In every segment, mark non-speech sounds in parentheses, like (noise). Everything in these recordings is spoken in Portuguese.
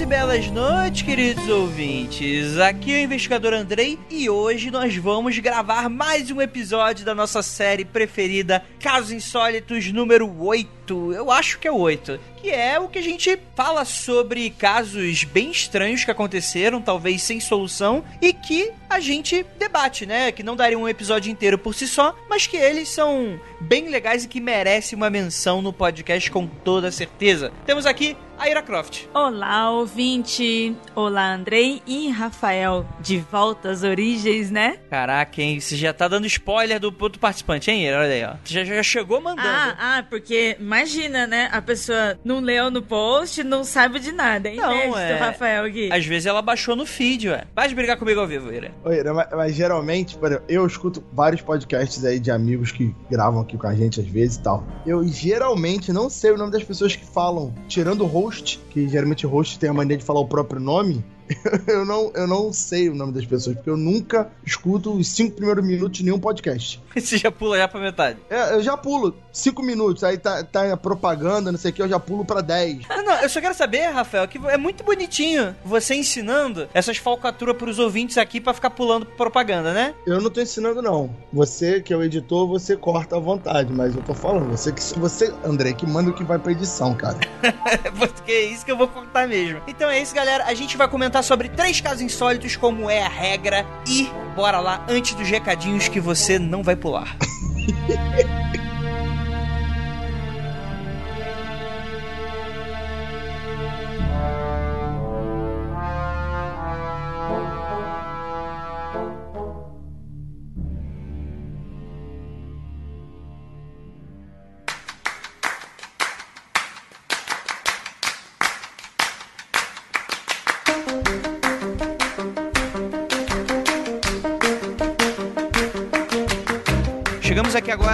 E belas noites, queridos ouvintes. Aqui é o investigador Andrei e hoje nós vamos gravar mais um episódio da nossa série preferida, Casos Insólitos número 8. Eu acho que é o 8. Que é o que a gente fala sobre casos bem estranhos que aconteceram, talvez sem solução, e que a gente debate, né? Que não daria um episódio inteiro por si só, mas que eles são bem legais e que merecem uma menção no podcast com toda certeza. Temos aqui a Ira Croft. Olá, ouvinte! Olá, Andrei e Rafael. De volta às origens, né? Caraca, hein? Você já tá dando spoiler do outro participante, hein? Ira? Olha aí, ó. Já, já chegou mandando. Ah, ah, porque imagina, né? A pessoa não leu no post, não sabe de nada. É Não, inédito, é- Rafael aqui. Às vezes ela baixou no feed, ué. Vai brigar comigo ao vivo, Ira. Oi, mas, mas geralmente, por exemplo, eu escuto vários podcasts aí de amigos que gravam aqui com a gente às vezes e tal. Eu geralmente não sei o nome das pessoas que falam, tirando o host, que geralmente host tem a mania de falar o próprio nome. (laughs) Eu não, eu não sei o nome das pessoas, porque eu nunca escuto os cinco primeiros minutos de nenhum podcast. (laughs) Você já pula já pra metade. É, eu já pulo cinco minutos, aí tá, tá a propaganda, não sei o que, eu já pulo pra 10. Ah, não, eu só quero saber, Rafael, que é muito bonitinho você ensinando essas falcatruas pros ouvintes aqui pra ficar pulando propaganda, né? Eu não tô ensinando, não. Você, que é o editor, você corta à vontade, mas eu tô falando. Você, que, você André, que manda o que vai pra edição, cara. (laughs) Porque é isso que eu vou contar mesmo. Então é isso, galera. A gente vai comentar sobre três casos insólitos, como é a regra. E bora lá, antes dos recadinhos que você não vai pular. (laughs)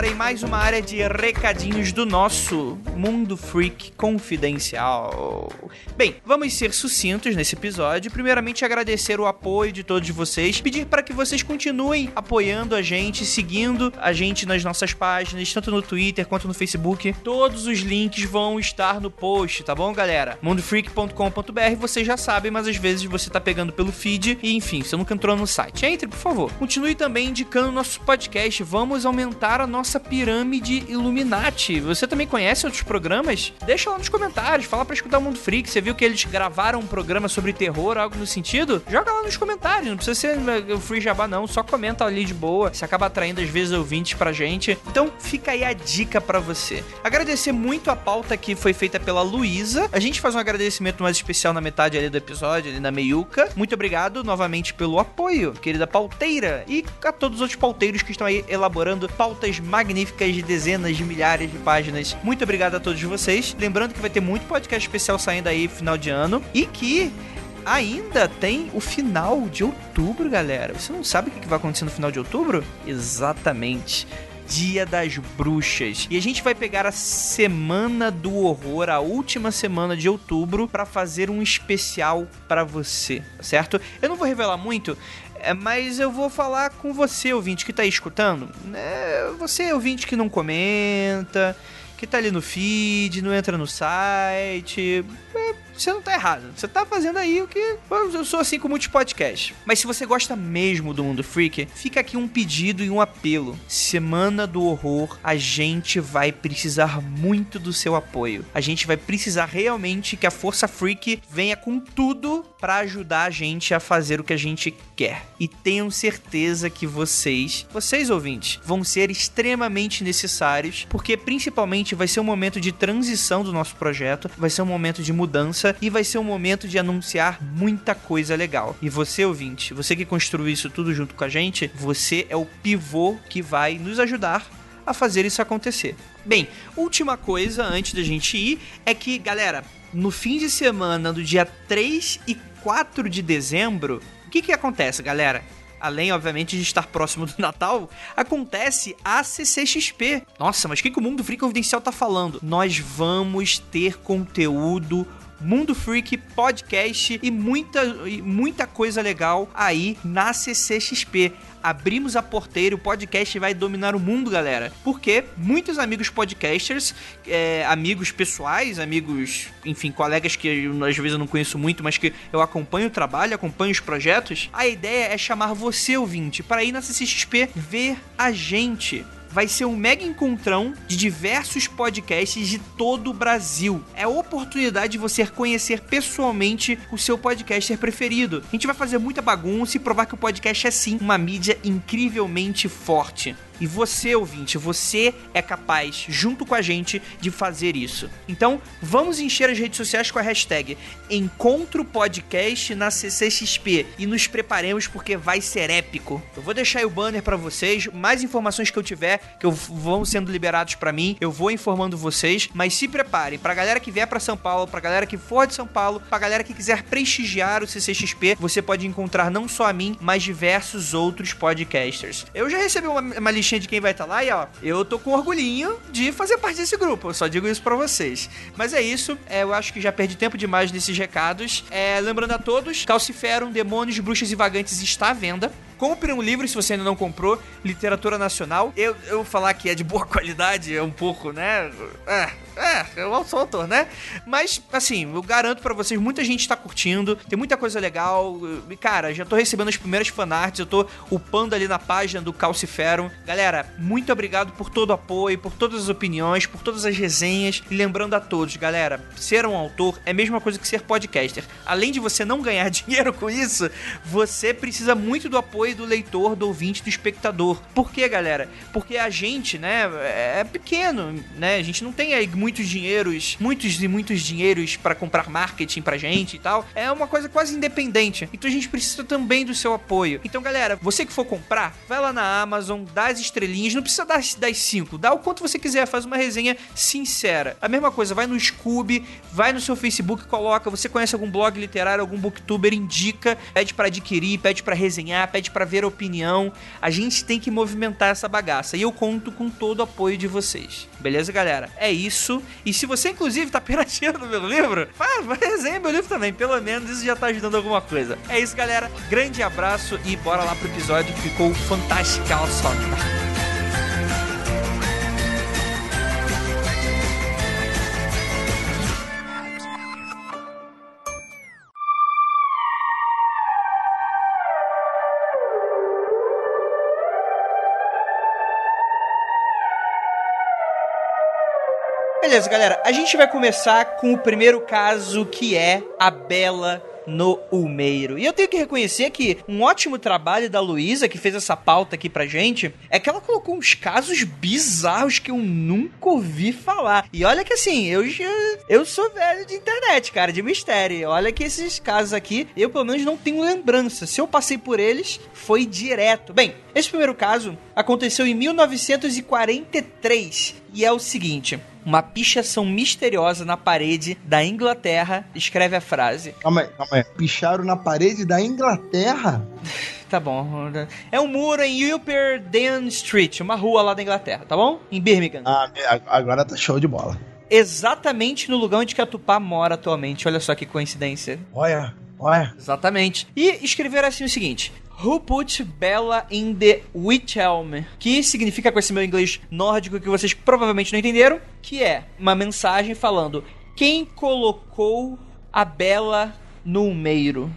agora em mais uma área de recadinhos do nosso Mundo Freak Confidencial. Bem, vamos ser sucintos nesse episódio. Primeiramente, agradecer o apoio de todos vocês, pedir para que vocês continuem apoiando a gente, seguindo a gente nas nossas páginas, tanto no Twitter quanto no Facebook. Todos os links vão estar no post, tá bom, galera? mundofreak.com.br, vocês já sabem, mas às vezes você tá pegando pelo feed e enfim, você nunca entrou no site. Entre, por favor. Continue também indicando nosso podcast. Vamos aumentar a nossa pirâmide Illuminati. Você também conhece outros programas? Deixa lá nos comentários, fala pra escutar o Mundo Freak. Você viu que eles gravaram um programa sobre terror, algo no sentido? Joga lá nos comentários, não precisa ser o Free Jabá não, só comenta ali de boa. Você acaba atraindo às vezes ouvintes pra gente. Então fica aí a dica pra você. Agradecer muito a pauta que foi feita pela Luísa. A gente faz um agradecimento mais especial na metade ali do episódio, ali na meiuca. Muito obrigado novamente pelo apoio, querida pauteira, e a todos os outros pauteiros que estão aí elaborando pautas magníficas de dezenas de milhares de páginas. Muito obrigado a todos vocês. Lembrando que vai ter muito podcast especial saindo aí final de ano e que ainda tem o final de outubro, galera. Você não sabe o que vai acontecer no final de outubro? Exatamente. Dia das Bruxas. E a gente vai pegar a semana do horror, a última semana de outubro, para fazer um especial para você, certo? Eu não vou revelar muito, mas eu vou falar com você, ouvinte, que tá aí escutando. É, você, ouvinte, que não comenta, que tá ali no feed, não entra no site. É, você não tá errado. Você tá fazendo aí o que. Eu sou assim com muitos podcasts. Mas se você gosta mesmo do Mundo Freak, fica aqui um pedido e um apelo. Semana do Horror, a gente vai precisar muito do seu apoio. A gente vai precisar realmente que a Força Freak venha com tudo para ajudar a gente a fazer o que a gente quer. E tenham certeza que vocês, vocês ouvintes, vão ser extremamente necessários, porque principalmente vai ser um momento de transição do nosso projeto, vai ser um momento de mudança e vai ser um momento de anunciar muita coisa legal. E você, ouvinte, você que construiu isso tudo junto com a gente, você é o pivô que vai nos ajudar a fazer isso acontecer. Bem, última coisa antes da gente ir é que, galera, no fim de semana do dia 3 e 4 de dezembro, o que que acontece, galera? Além, obviamente, de estar próximo do Natal, acontece a CCXP. Nossa, mas o que, que o Mundo Freak Confidencial tá falando? Nós vamos ter conteúdo Mundo Freak, podcast e muita, e muita coisa legal aí na CCXP. Abrimos a porteira, o podcast vai dominar o mundo, galera. Porque muitos amigos podcasters, é, amigos pessoais, amigos, enfim, colegas que às vezes eu não conheço muito, mas que eu acompanho o trabalho, acompanho os projetos, a ideia é chamar você, ouvinte, para ir na CCXP ver a gente vai ser um mega encontrão de diversos podcasts de todo o Brasil. É a oportunidade de você conhecer pessoalmente o seu podcaster preferido. A gente vai fazer muita bagunça e provar que o podcast é sim uma mídia incrivelmente forte. E você, ouvinte, você é capaz, junto com a gente, de fazer isso. Então, vamos encher as redes sociais com a hashtag Encontro Podcast na CCXP e nos preparemos porque vai ser épico. Eu vou deixar aí o banner para vocês, mais informações que eu tiver, que vão sendo liberados para mim, eu vou informando vocês, mas se preparem, pra galera que vier para São Paulo, pra galera que for de São Paulo, pra galera que quiser prestigiar o CCXP, você pode encontrar não só a mim, mas diversos outros podcasters. Eu já recebi uma, uma listinha de quem vai estar tá lá e ó, eu tô com orgulhinho de fazer parte desse grupo. Eu só digo isso para vocês. Mas é isso. É, eu acho que já perdi tempo demais nesses recados. É, lembrando a todos, Calciferum, Demônios, Bruxas e Vagantes está à venda. Compre um livro se você ainda não comprou, literatura nacional. Eu, eu falar que é de boa (laughs) qualidade é um pouco, né? É, é, eu sou autor, né? Mas, assim, eu garanto para vocês, muita gente tá curtindo, tem muita coisa legal. Cara, já tô recebendo as primeiras fanarts, eu tô upando ali na página do Calciferum. Galera, muito obrigado por todo o apoio, por todas as opiniões, por todas as resenhas. E lembrando a todos, galera, ser um autor é a mesma coisa que ser podcaster. Além de você não ganhar (laughs) dinheiro com isso, você precisa muito do apoio do leitor, do ouvinte, do espectador. Por quê, galera? Porque a gente, né, é pequeno, né? A gente não tem aí muitos dinheiros, muitos e muitos dinheiros para comprar marketing pra gente e tal. É uma coisa quase independente. Então a gente precisa também do seu apoio. Então, galera, você que for comprar, vai lá na Amazon, dá as estrelinhas, não precisa dar das 5, dá o quanto você quiser, faz uma resenha sincera. A mesma coisa, vai no Scooby, vai no seu Facebook, coloca, você conhece algum blog literário, algum booktuber, indica, pede para adquirir, pede para resenhar, pede para ver opinião. A gente tem que movimentar essa bagaça. E eu conto com todo o apoio de vocês. Beleza, galera? É isso. E se você, inclusive, tá (laughs) pirateando meu livro, vai resenha meu livro também. Pelo menos isso já tá ajudando alguma coisa. É isso, galera. Grande abraço e bora lá pro episódio que ficou fantástico. Só. Beleza, galera. A gente vai começar com o primeiro caso que é a Bela no Ulmeiro. E eu tenho que reconhecer que um ótimo trabalho da Luísa, que fez essa pauta aqui pra gente, é que ela colocou uns casos bizarros que eu nunca ouvi falar. E olha que assim, eu eu sou velho de internet, cara, de mistério. Olha que esses casos aqui, eu pelo menos não tenho lembrança. Se eu passei por eles, foi direto. Bem, esse primeiro caso aconteceu em 1943 e é o seguinte: uma pichação misteriosa na parede da Inglaterra escreve a frase. Calma aí, calma aí. Picharam na parede da Inglaterra? (laughs) tá bom. É um muro em Upper Street, uma rua lá da Inglaterra, tá bom? Em Birmingham. Ah, agora tá show de bola. Exatamente no lugar onde que a Tupá mora atualmente. Olha só que coincidência. Olha, olha. Exatamente. E escreveram assim o seguinte: Who Put Bella in the Witch Helm? Que significa, com esse meu inglês nórdico que vocês provavelmente não entenderam, que é uma mensagem falando quem colocou a Bela no meiro.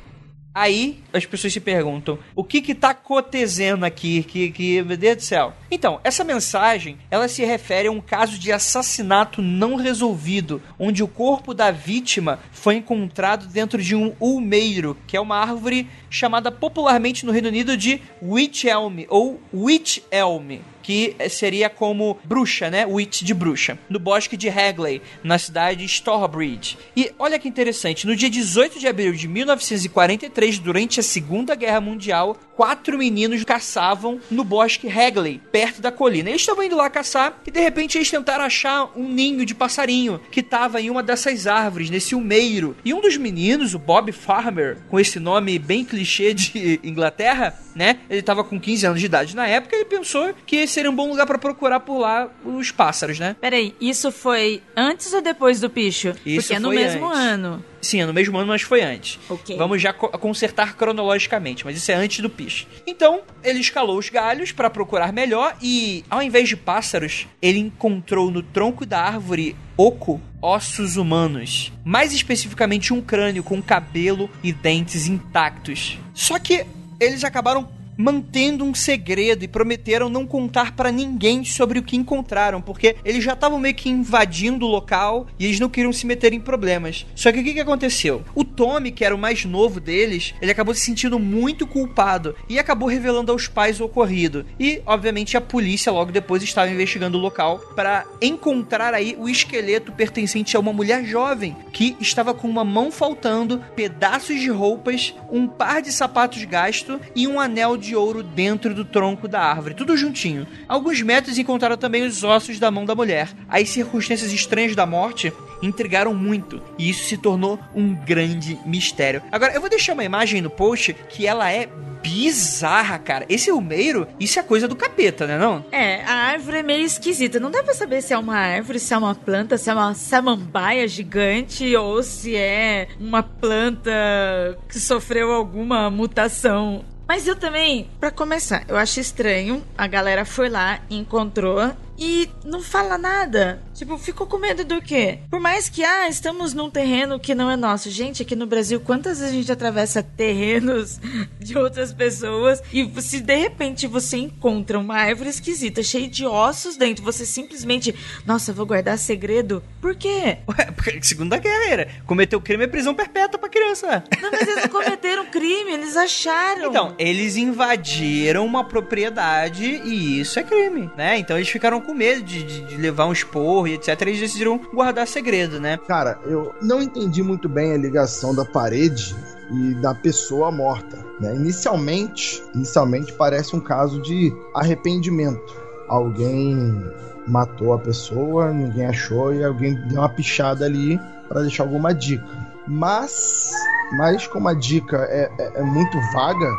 Aí as pessoas se perguntam: o que que tá acontecendo aqui? Que, que, meu Deus do céu. Então, essa mensagem ela se refere a um caso de assassinato não resolvido, onde o corpo da vítima foi encontrado dentro de um ulmeiro, que é uma árvore chamada popularmente no Reino Unido de Witch Elm ou Witch Elm que seria como bruxa, né? Witch de bruxa, no bosque de Hagley, na cidade de Stourbridge. E olha que interessante, no dia 18 de abril de 1943, durante a Segunda Guerra Mundial, quatro meninos caçavam no bosque Hagley, perto da colina. Eles estavam indo lá caçar e de repente eles tentaram achar um ninho de passarinho que estava em uma dessas árvores, nesse umeiro. E um dos meninos, o Bob Farmer, com esse nome bem clichê de Inglaterra, né? Ele estava com 15 anos de idade na época e pensou que seria um bom lugar para procurar por lá os pássaros, né? Peraí, isso foi antes ou depois do picho? Isso Porque é no mesmo antes. ano. Sim, é no mesmo ano, mas foi antes. Ok. Vamos já co- consertar cronologicamente, mas isso é antes do piche. Então, ele escalou os galhos para procurar melhor e, ao invés de pássaros, ele encontrou no tronco da árvore oco ossos humanos. Mais especificamente um crânio com cabelo e dentes intactos. Só que eles acabaram mantendo um segredo e prometeram não contar pra ninguém sobre o que encontraram, porque eles já estavam meio que invadindo o local e eles não queriam se meter em problemas. Só que o que, que aconteceu? O Tommy, que era o mais novo deles, ele acabou se sentindo muito culpado e acabou revelando aos pais o ocorrido. E, obviamente, a polícia logo depois estava investigando o local para encontrar aí o esqueleto pertencente a uma mulher jovem que estava com uma mão faltando, pedaços de roupas, um par de sapatos gasto e um anel de ouro dentro do tronco da árvore, tudo juntinho. Alguns métodos encontraram também os ossos da mão da mulher. As circunstâncias estranhas da morte intrigaram muito e isso se tornou um grande mistério. Agora, eu vou deixar uma imagem no post que ela é bizarra, cara. Esse rumeiro, isso é coisa do capeta, né não? É, a árvore é meio esquisita. Não dá pra saber se é uma árvore, se é uma planta, se é uma samambaia gigante ou se é uma planta que sofreu alguma mutação. Mas eu também, pra começar, eu acho estranho. A galera foi lá, encontrou e não fala nada. Tipo, ficou com medo do quê? Por mais que, ah, estamos num terreno que não é nosso. Gente, aqui no Brasil, quantas vezes a gente atravessa terrenos (laughs) de outras pessoas e se de repente você encontra uma árvore esquisita, cheia de ossos dentro, você simplesmente, nossa, vou guardar segredo? Por quê? (laughs) Ué, porque segunda guerra, cometeu crime é prisão perpétua pra criança. Não, mas eles não (laughs) cometeram crime, eles acharam. Então, eles invadiram uma propriedade e isso é crime, né? Então eles ficaram com medo de, de- de levar um esporro e etc. Eles decidiram guardar segredo, né? Cara, eu não entendi muito bem a ligação da parede e da pessoa morta. né? Inicialmente, inicialmente parece um caso de arrependimento. Alguém matou a pessoa, ninguém achou e alguém deu uma pichada ali para deixar alguma dica. Mas, mas como a dica é, é- é muito vaga,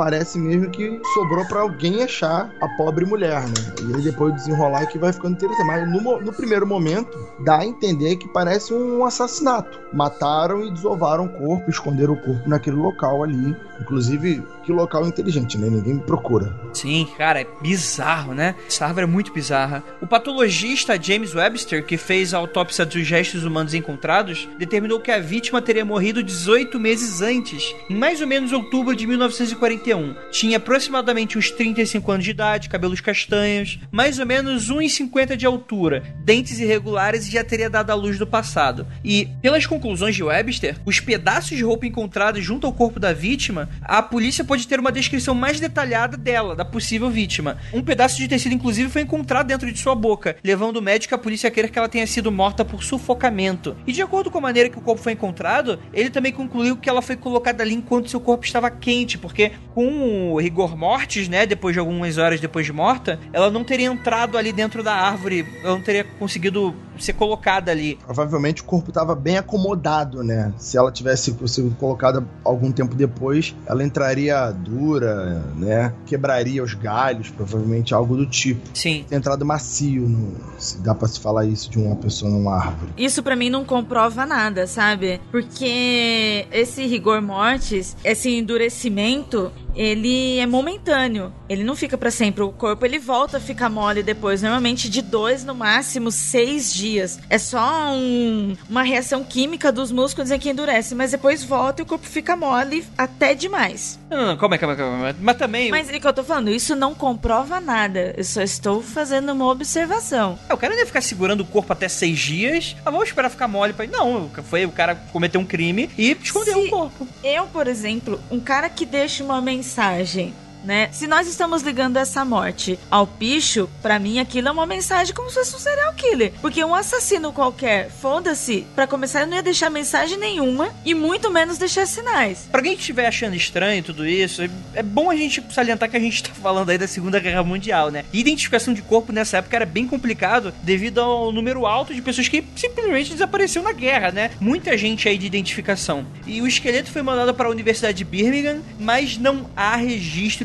parece mesmo que sobrou pra alguém achar a pobre mulher, né? E aí depois desenrolar que vai ficando interessante. Mas no, no primeiro momento, dá a entender que parece um assassinato. Mataram e desovaram o corpo, esconderam o corpo naquele local ali. Inclusive, que local inteligente, né? Ninguém procura. Sim, cara, é bizarro, né? Essa árvore é muito bizarra. O patologista James Webster, que fez a autópsia dos restos humanos encontrados, determinou que a vítima teria morrido 18 meses antes, em mais ou menos outubro de 1941. Tinha aproximadamente uns 35 anos de idade, cabelos castanhos, mais ou menos 1,50 de altura, dentes irregulares e já teria dado à luz do passado. E, pelas conclusões de Webster, os pedaços de roupa encontrados junto ao corpo da vítima, a polícia pode ter uma descrição mais detalhada dela, da possível vítima. Um pedaço de tecido, inclusive, foi encontrado dentro de sua boca, levando o médico a polícia a crer que ela tenha sido morta por sufocamento. E de acordo com a maneira que o corpo foi encontrado, ele também concluiu que ela foi colocada ali enquanto seu corpo estava quente, porque com o rigor mortis, né, depois de algumas horas depois de morta, ela não teria entrado ali dentro da árvore, ela não teria conseguido ser colocada ali. Provavelmente o corpo estava bem acomodado, né? Se ela tivesse sido colocada algum tempo depois, ela entraria dura, né? Quebraria os galhos, provavelmente algo do tipo. Sim. Tem entrado macio, no, se dá pra se falar isso de uma pessoa numa árvore. Isso pra mim não comprova nada, sabe? Porque esse rigor mortis, esse endurecimento, ele é momentâneo. Ele não fica pra sempre. O corpo ele volta a ficar mole depois, normalmente de dois no máximo seis dias. É só um- uma reação química dos músculos em que endurece, mas depois volta e o corpo fica mole até demais. Não, não, não, calma aí, calma aí, calma aí. Mas também. Mas é o que eu tô falando, isso não comprova nada. Eu só estou fazendo uma observação. É, O cara não ia ficar segurando o corpo até seis dias. Ah, vamos esperar ficar mole pra. Não, foi o cara cometeu um crime e escondeu Se- o corpo. Eu, por exemplo, um cara que deixa uma mensagem mensagem né? Se nós estamos ligando essa morte ao picho, para mim aquilo é uma mensagem como se fosse um serial killer. Porque um assassino qualquer, foda-se, para começar, ele não ia deixar mensagem nenhuma e muito menos deixar sinais. Pra quem estiver achando estranho tudo isso, é bom a gente salientar que a gente tá falando aí da Segunda Guerra Mundial, né? Identificação de corpo nessa época era bem complicado devido ao número alto de pessoas que simplesmente desapareceram na guerra, né? Muita gente aí de identificação. E o esqueleto foi mandado para a Universidade de Birmingham, mas não há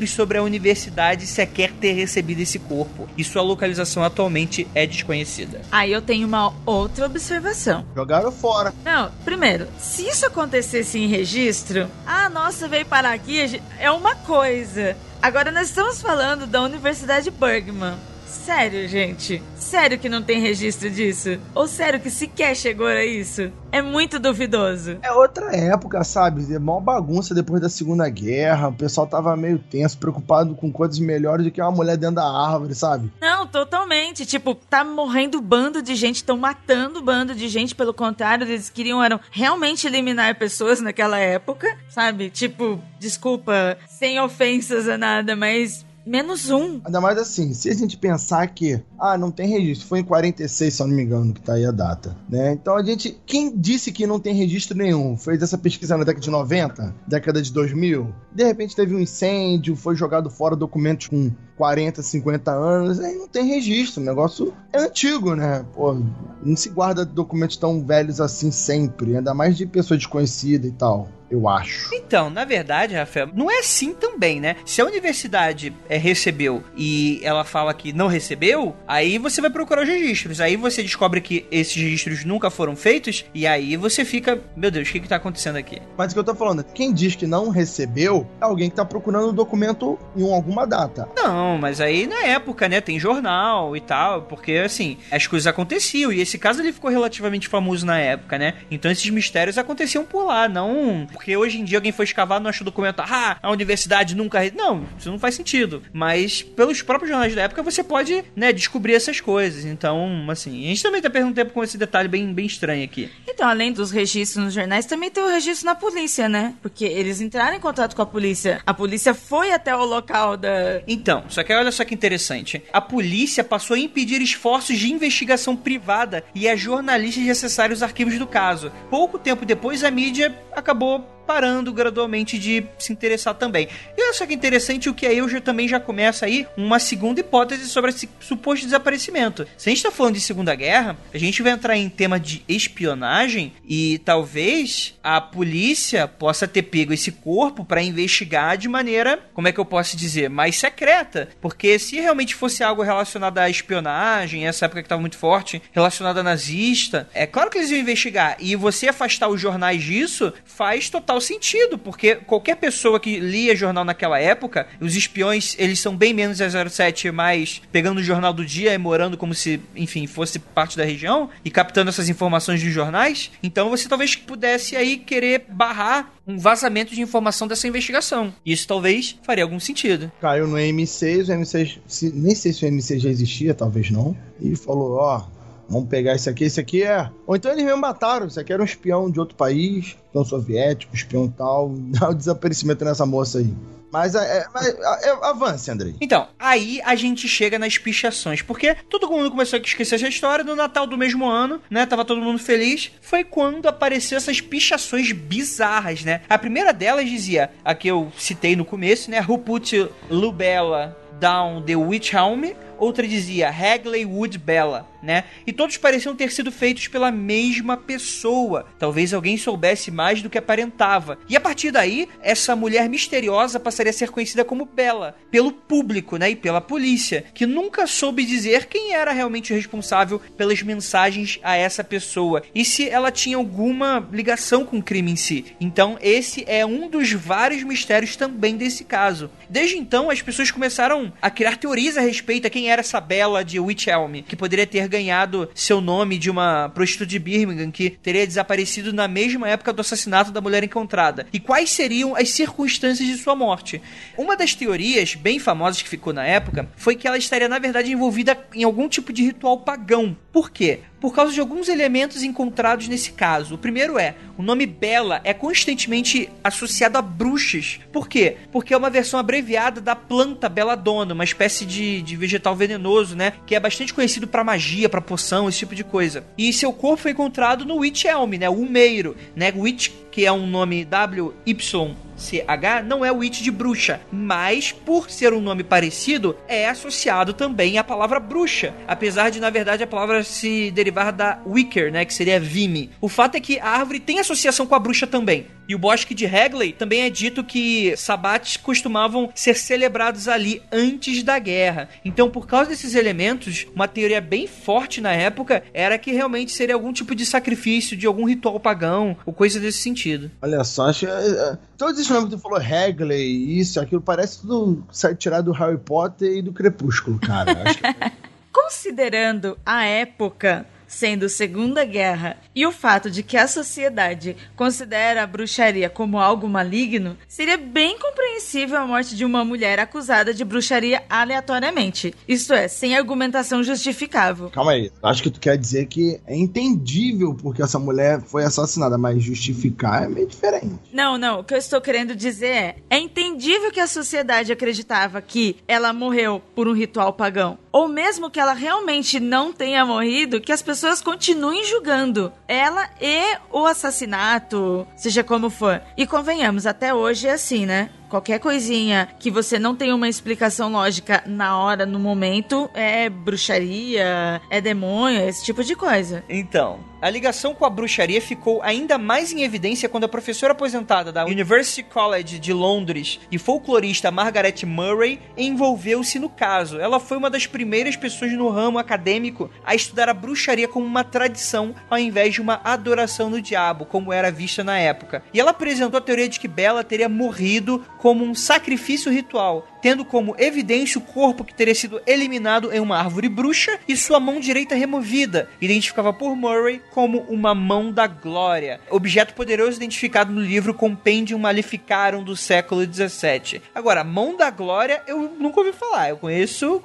sobre a universidade sequer ter recebido esse corpo. E sua localização atualmente é desconhecida. Aí eu tenho uma outra observação. Jogaram fora. Não, primeiro, se isso acontecesse em registro, ah, nossa, veio parar aqui, é uma coisa. Agora nós estamos falando da Universidade Bergman. Sério, gente? Sério que não tem registro disso? Ou sério que sequer chegou a isso? É muito duvidoso. É outra época, sabe? É mó bagunça depois da Segunda Guerra. O pessoal tava meio tenso, preocupado com coisas melhores do que uma mulher dentro da árvore, sabe? Não, totalmente. Tipo, tá morrendo bando de gente, estão matando bando de gente. Pelo contrário, eles queriam eram realmente eliminar pessoas naquela época, sabe? Tipo, desculpa, sem ofensas a nada, mas Menos um. Ainda mais assim, se a gente pensar que, ah, não tem registro, foi em 46, se eu não me engano, que tá aí a data, né? Então a gente, quem disse que não tem registro nenhum, fez essa pesquisa na década de 90, década de 2000, de repente teve um incêndio, foi jogado fora documentos com 40, 50 anos, aí não tem registro, o negócio é antigo, né? Pô, não se guarda documentos tão velhos assim sempre, ainda mais de pessoa desconhecida e tal eu acho. Então, na verdade, Rafael, não é assim também, né? Se a universidade é, recebeu e ela fala que não recebeu, aí você vai procurar os registros. Aí você descobre que esses registros nunca foram feitos e aí você fica, meu Deus, o que que tá acontecendo aqui? Mas o que eu tô falando, quem diz que não recebeu é alguém que tá procurando o documento em alguma data. Não, mas aí na época, né, tem jornal e tal, porque assim, as coisas aconteciam e esse caso ele ficou relativamente famoso na época, né? Então esses mistérios aconteciam por lá, não porque hoje em dia alguém foi escavar no acha documento, ah, a universidade nunca. Não, isso não faz sentido. Mas pelos próprios jornais da época você pode, né, descobrir essas coisas. Então, assim, a gente também tá perdendo tempo com esse detalhe bem, bem estranho aqui. Então, além dos registros nos jornais, também tem o registro na polícia, né? Porque eles entraram em contato com a polícia. A polícia foi até o local da. Então, só que olha só que interessante. A polícia passou a impedir esforços de investigação privada e a jornalistas de acessarem os arquivos do caso. Pouco tempo depois, a mídia acabou parando gradualmente de se interessar também. E olha só que interessante o que aí eu já, também já começa aí uma segunda hipótese sobre esse suposto desaparecimento. Se a gente está falando de Segunda Guerra, a gente vai entrar em tema de espionagem e talvez a polícia possa ter pego esse corpo para investigar de maneira, como é que eu posso dizer, mais secreta. Porque se realmente fosse algo relacionado à espionagem, essa época que estava muito forte, relacionada a nazista, é claro que eles iam investigar. E você afastar os jornais disso faz total total sentido, porque qualquer pessoa que lia jornal naquela época, os espiões, eles são bem menos 007, mas pegando o jornal do dia e morando como se, enfim, fosse parte da região e captando essas informações dos jornais. Então você talvez pudesse aí querer barrar um vazamento de informação dessa investigação. Isso talvez faria algum sentido. Caiu no M6, o M6, nem sei se o M6 já existia, talvez não. E falou, ó, Vamos pegar esse aqui, esse aqui é. Ou então eles mesmo mataram, esse aqui era um espião de outro país, espião soviético, espião tal. (laughs) Dá o desaparecimento nessa moça aí. Mas, é, é, é, avance, Andrei. Então, aí a gente chega nas pichações, porque todo mundo começou a esquecer essa história no Natal do mesmo ano, né? Tava todo mundo feliz. Foi quando apareceu essas pichações bizarras, né? A primeira delas dizia, a que eu citei no começo, né? Who put Lubella down the witch helm? Outra dizia Hagley Wood Bella né? E todos pareciam ter sido feitos pela mesma pessoa. Talvez alguém soubesse mais do que aparentava. E a partir daí, essa mulher misteriosa passaria a ser conhecida como Bella, pelo público, né? E pela polícia, que nunca soube dizer quem era realmente responsável pelas mensagens a essa pessoa e se ela tinha alguma ligação com o crime em si. Então, esse é um dos vários mistérios também desse caso. Desde então, as pessoas começaram a criar teorias a respeito a quem era essa Bella de Witch Elm, que poderia ter ganhado seu nome de uma prostituta de Birmingham que teria desaparecido na mesma época do assassinato da mulher encontrada. E quais seriam as circunstâncias de sua morte? Uma das teorias bem famosas que ficou na época foi que ela estaria, na verdade, envolvida em algum tipo de ritual pagão. Por quê? Por causa de alguns elementos encontrados nesse caso. O primeiro é, o nome Bela é constantemente associado a bruxas. Por quê? Porque é uma versão abreviada da planta belladonna, uma espécie de, de vegetal venenoso, né? Que é bastante conhecido para magia, para poção, esse tipo de coisa. E seu corpo foi encontrado no Witch Elm, né? O Umeiro, né? Witch, que é um nome W-Y CH não é it de bruxa, mas por ser um nome parecido, é associado também à palavra bruxa, apesar de na verdade a palavra se derivar da wicker, né, que seria vime. O fato é que a árvore tem associação com a bruxa também. E o bosque de Hagley também é dito que sabates costumavam ser celebrados ali antes da guerra. Então, por causa desses elementos, uma teoria bem forte na época era que realmente seria algum tipo de sacrifício de algum ritual pagão ou coisa desse sentido. Olha só, acho que, é, todos esses nomes que tu falou, Hagley, isso, aquilo, parece tudo tirado do Harry Potter e do Crepúsculo, cara. que... (laughs) Considerando a época sendo Segunda Guerra, e o fato de que a sociedade considera a bruxaria como algo maligno, seria bem compreensível a morte de uma mulher acusada de bruxaria aleatoriamente. Isto é, sem argumentação justificável. Calma aí, acho que tu quer dizer que é entendível porque essa mulher foi assassinada, mas justificar é meio diferente. Não, não, o que eu estou querendo dizer é: é entendível que a sociedade acreditava que ela morreu por um ritual pagão, ou mesmo que ela realmente não tenha morrido, que as pessoas continuem julgando ela e o assassinato, seja como for. E convenhamos, até hoje é assim, né? Qualquer coisinha que você não tem uma explicação lógica na hora, no momento, é bruxaria, é demônio, esse tipo de coisa. Então, a ligação com a bruxaria ficou ainda mais em evidência quando a professora aposentada da University College de Londres e folclorista Margaret Murray envolveu-se no caso. Ela foi uma das primeiras pessoas no ramo acadêmico a estudar a bruxaria como uma tradição ao invés de uma adoração do diabo, como era vista na época. E ela apresentou a teoria de que Bella teria morrido como um sacrifício ritual, tendo como evidência o corpo que teria sido eliminado em uma árvore bruxa e sua mão direita removida, identificava por Murray como uma mão da glória, objeto poderoso identificado no livro Compendium Maleficarum do século XVII. Agora, mão da glória eu nunca ouvi falar, eu conheço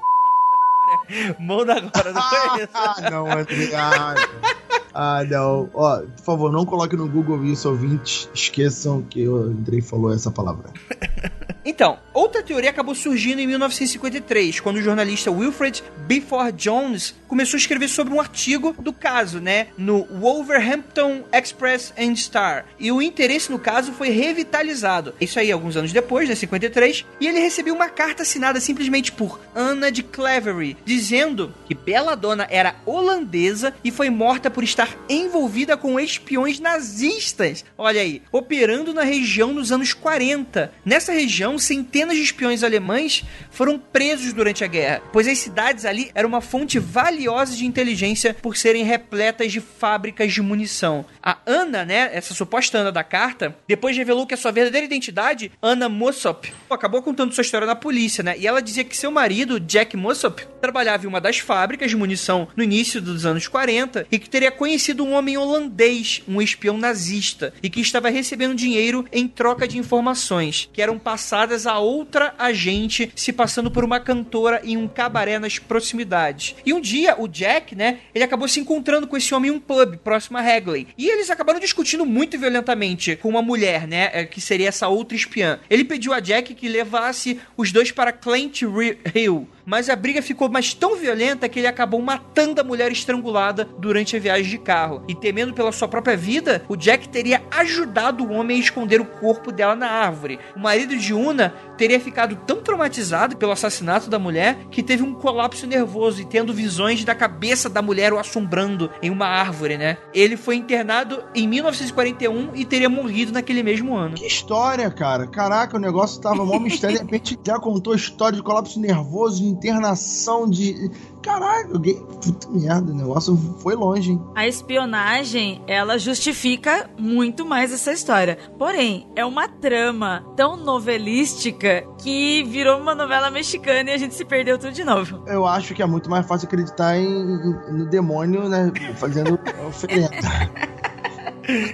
(laughs) Mão da glória, não (laughs) conheço. ah, não, André. Ah, não. Ó, por favor, não coloque no Google isso, ouvintes. Esqueçam que o Andrei falou essa palavra. (laughs) Então, outra teoria acabou surgindo em 1953, quando o jornalista Wilfred Before Jones começou a escrever sobre um artigo do caso, né, no Wolverhampton Express and Star. E o interesse no caso foi revitalizado. Isso aí alguns anos depois, né, 53, e ele recebeu uma carta assinada simplesmente por Anna de Clevery, dizendo que Bela Dona era holandesa e foi morta por estar envolvida com espiões nazistas. Olha aí, operando na região nos anos 40. Nessa região, centenas de espiões alemães foram presos durante a guerra, pois as cidades ali eram uma fonte valiosa de inteligência por serem repletas de fábricas de munição. A Ana, né, essa suposta Ana da carta, depois revelou que a sua verdadeira identidade, Ana Mossop, acabou contando sua história na polícia, né? E ela dizia que seu marido, Jack Mossop, trabalhava em uma das fábricas de munição no início dos anos 40 e que teria conhecido um homem holandês, um espião nazista, e que estava recebendo dinheiro em troca de informações que eram passadas a outra agente se passando por uma cantora em um cabaré nas proximidades. E um dia o Jack, né, ele acabou se encontrando com esse homem em um pub próximo a Hagley. E eles acabaram discutindo muito violentamente com uma mulher, né, é, que seria essa outra espiã. Ele pediu a Jack que levasse os dois para Clint Hill mas a briga ficou mais tão violenta que ele acabou matando a mulher estrangulada durante a viagem de carro. E temendo pela sua própria vida, o Jack teria ajudado o homem a esconder o corpo dela na árvore. O marido de Una teria ficado tão traumatizado pelo assassinato da mulher que teve um colapso nervoso e tendo visões da cabeça da mulher o assombrando em uma árvore, né? Ele foi internado em 1941 e teria morrido naquele mesmo ano. Que história, cara. Caraca, o negócio tava mó mistério. De repente já contou a história de colapso nervoso internação de. Caralho, puta merda, o negócio foi longe, hein? A espionagem, ela justifica muito mais essa história. Porém, é uma trama tão novelística que virou uma novela mexicana e a gente se perdeu tudo de novo. Eu acho que é muito mais fácil acreditar em, no demônio, né? Fazendo (laughs) oferenda.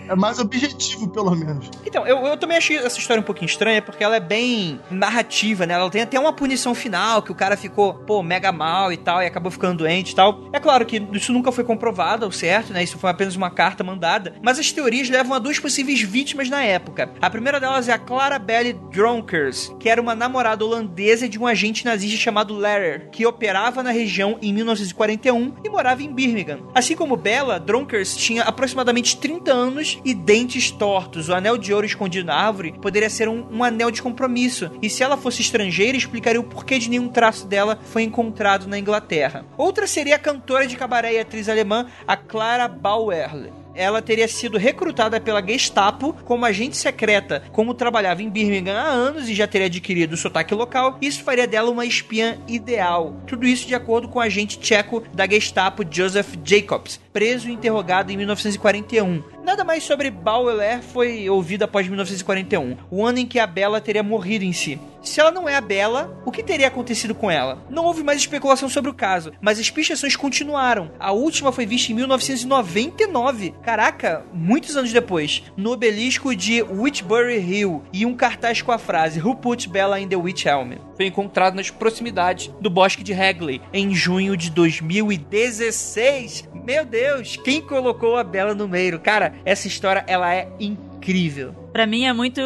É mais objetivo, pelo menos. Então, eu, eu também achei essa história um pouquinho estranha, porque ela é bem narrativa, né? Ela tem até uma punição final, que o cara ficou, pô, mega mal e tal, e acabou ficando doente e tal. É claro que isso nunca foi comprovado ao certo, né? Isso foi apenas uma carta mandada. Mas as teorias levam a duas possíveis vítimas na época. A primeira delas é a Clara Belle Dronkers, que era uma namorada holandesa de um agente nazista chamado Larrer, que operava na região em 1941 e morava em Birmingham. Assim como Bella, Dronkers tinha aproximadamente 30 anos e dentes tortos. O anel de ouro escondido na árvore poderia ser um, um anel de compromisso. E se ela fosse estrangeira, explicaria o porquê de nenhum traço dela foi encontrado na Inglaterra. Outra seria a cantora de cabaré e atriz alemã, a Clara Bauerle ela teria sido recrutada pela Gestapo como agente secreta, como trabalhava em Birmingham há anos e já teria adquirido o sotaque local, isso faria dela uma espiã ideal. Tudo isso de acordo com o agente tcheco da Gestapo Joseph Jacobs, preso e interrogado em 1941. Nada mais sobre Bauer foi ouvido após 1941, o ano em que a Bela teria morrido em si. Se ela não é a Bela, o que teria acontecido com ela? Não houve mais especulação sobre o caso, mas as pichações continuaram. A última foi vista em 1999, caraca, muitos anos depois, no obelisco de Witchbury Hill e um cartaz com a frase Who put Bella in the Witch Helmet? Foi encontrado nas proximidades do bosque de Hagley em junho de 2016. Meu Deus, quem colocou a Bella no meio? Cara, essa história ela é incrível. Pra mim é muito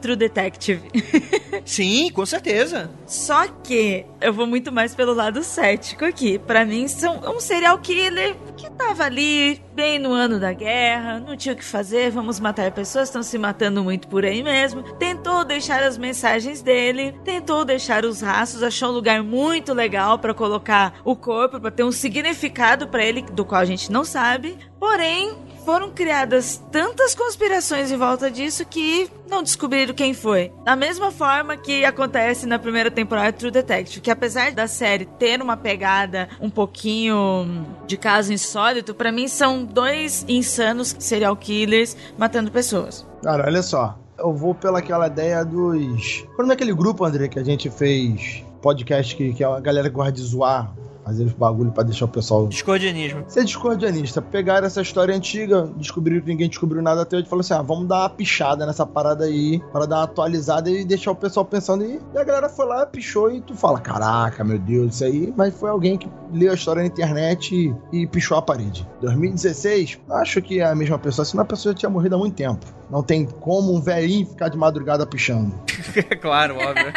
True Detective. (laughs) Sim, com certeza. Só que eu vou muito mais pelo lado cético aqui. Pra mim, são um serial killer que tava ali, bem no ano da guerra, não tinha o que fazer, vamos matar pessoas, estão se matando muito por aí mesmo. Tentou deixar as mensagens dele, tentou deixar os rastros, achou um lugar muito legal para colocar o corpo, para ter um significado para ele, do qual a gente não sabe. Porém, foram criadas tantas conspirações em volta disso que não descobriram quem foi. Da mesma forma que acontece na primeira temporada True Detective, que apesar da série ter uma pegada um pouquinho de caso insólito, para mim são dois insanos serial killers matando pessoas. Cara, olha só. Eu vou pelaquela ideia dos. Quando é aquele grupo, André, que a gente fez podcast que, que a galera gosta de zoar fazer os bagulho pra deixar o pessoal. Discordianismo. Ser discordianista. Pegaram essa história antiga, descobriram que ninguém descobriu nada até hoje e falou assim: ah, vamos dar uma pichada nessa parada aí, para dar uma atualizada e deixar o pessoal pensando. E, e a galera foi lá, pichou e tu fala: caraca, meu Deus, isso aí. Mas foi alguém que leu a história na internet e, e pichou a parede. 2016, acho que é a mesma pessoa, senão a pessoa já tinha morrido há muito tempo. Não tem como um velhinho ficar de madrugada pichando. (laughs) claro, óbvio.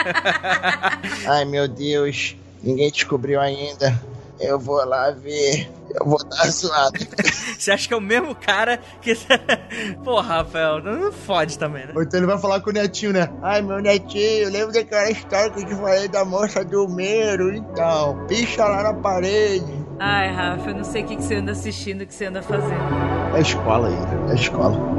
Ai, meu Deus. Ninguém descobriu ainda. Eu vou lá ver. Eu vou dar zoado. (laughs) Você acha que é o mesmo cara que. (laughs) Porra, Rafael, não fode também, né? Ou então ele vai falar com o netinho, né? Ai, meu netinho, lembra daquela história que eu te falei da moça do Meiro e tal. Picha lá na parede. Ai, Rafa, eu não sei o que você anda assistindo, o que você anda fazendo. É escola aí, é escola.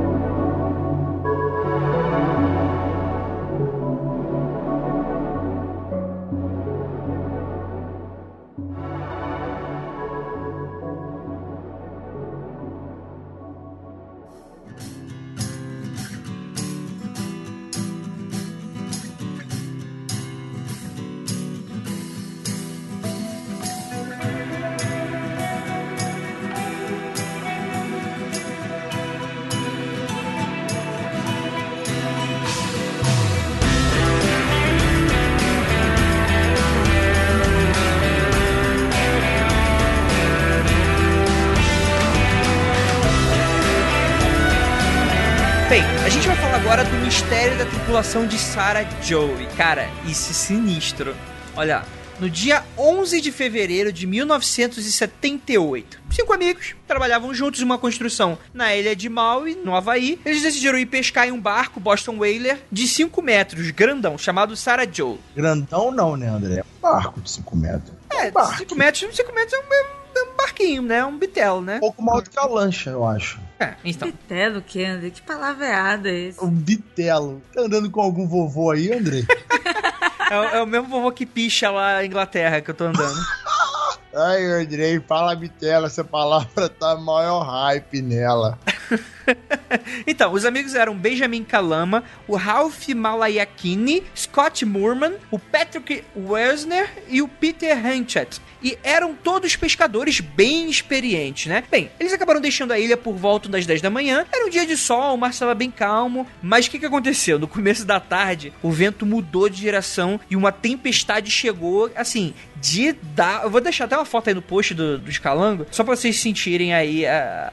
Tripulação de Sarah Joe. Cara, isso é sinistro. Olha, no dia 11 de fevereiro de 1978, cinco amigos trabalhavam juntos em uma construção na ilha de Maui, no Havaí. Eles decidiram ir pescar em um barco Boston Whaler de 5 metros, grandão, chamado Sarah Joe. Grandão não, né, André? Um barco de 5 metros. É, um barco. 5 metros, 5 metros é um, é um barquinho, né? Um bitel, né? Um pouco maior do que a lancha, eu acho. É, então. Bitelo, que André? Que palavreada é esse? Um bitelo. Tá andando com algum vovô aí, André? (laughs) É, o- é o mesmo vovô que picha lá na Inglaterra que eu tô andando. (laughs) Ai, Andrei, fala bitela, essa palavra tá maior hype nela. (laughs) então, os amigos eram Benjamin Kalama, o Ralph Malayakini, Scott Moorman, o Patrick Welsner e o Peter Hanchett. E eram todos pescadores bem experientes, né? Bem, eles acabaram deixando a ilha por volta das 10 da manhã. Era um dia de sol, o mar estava bem calmo. Mas o que, que aconteceu? No começo da tarde, o vento mudou de direção e uma tempestade chegou, assim, de dar. Eu vou deixar até uma foto aí no post do, do Escalango, só pra vocês sentirem aí a,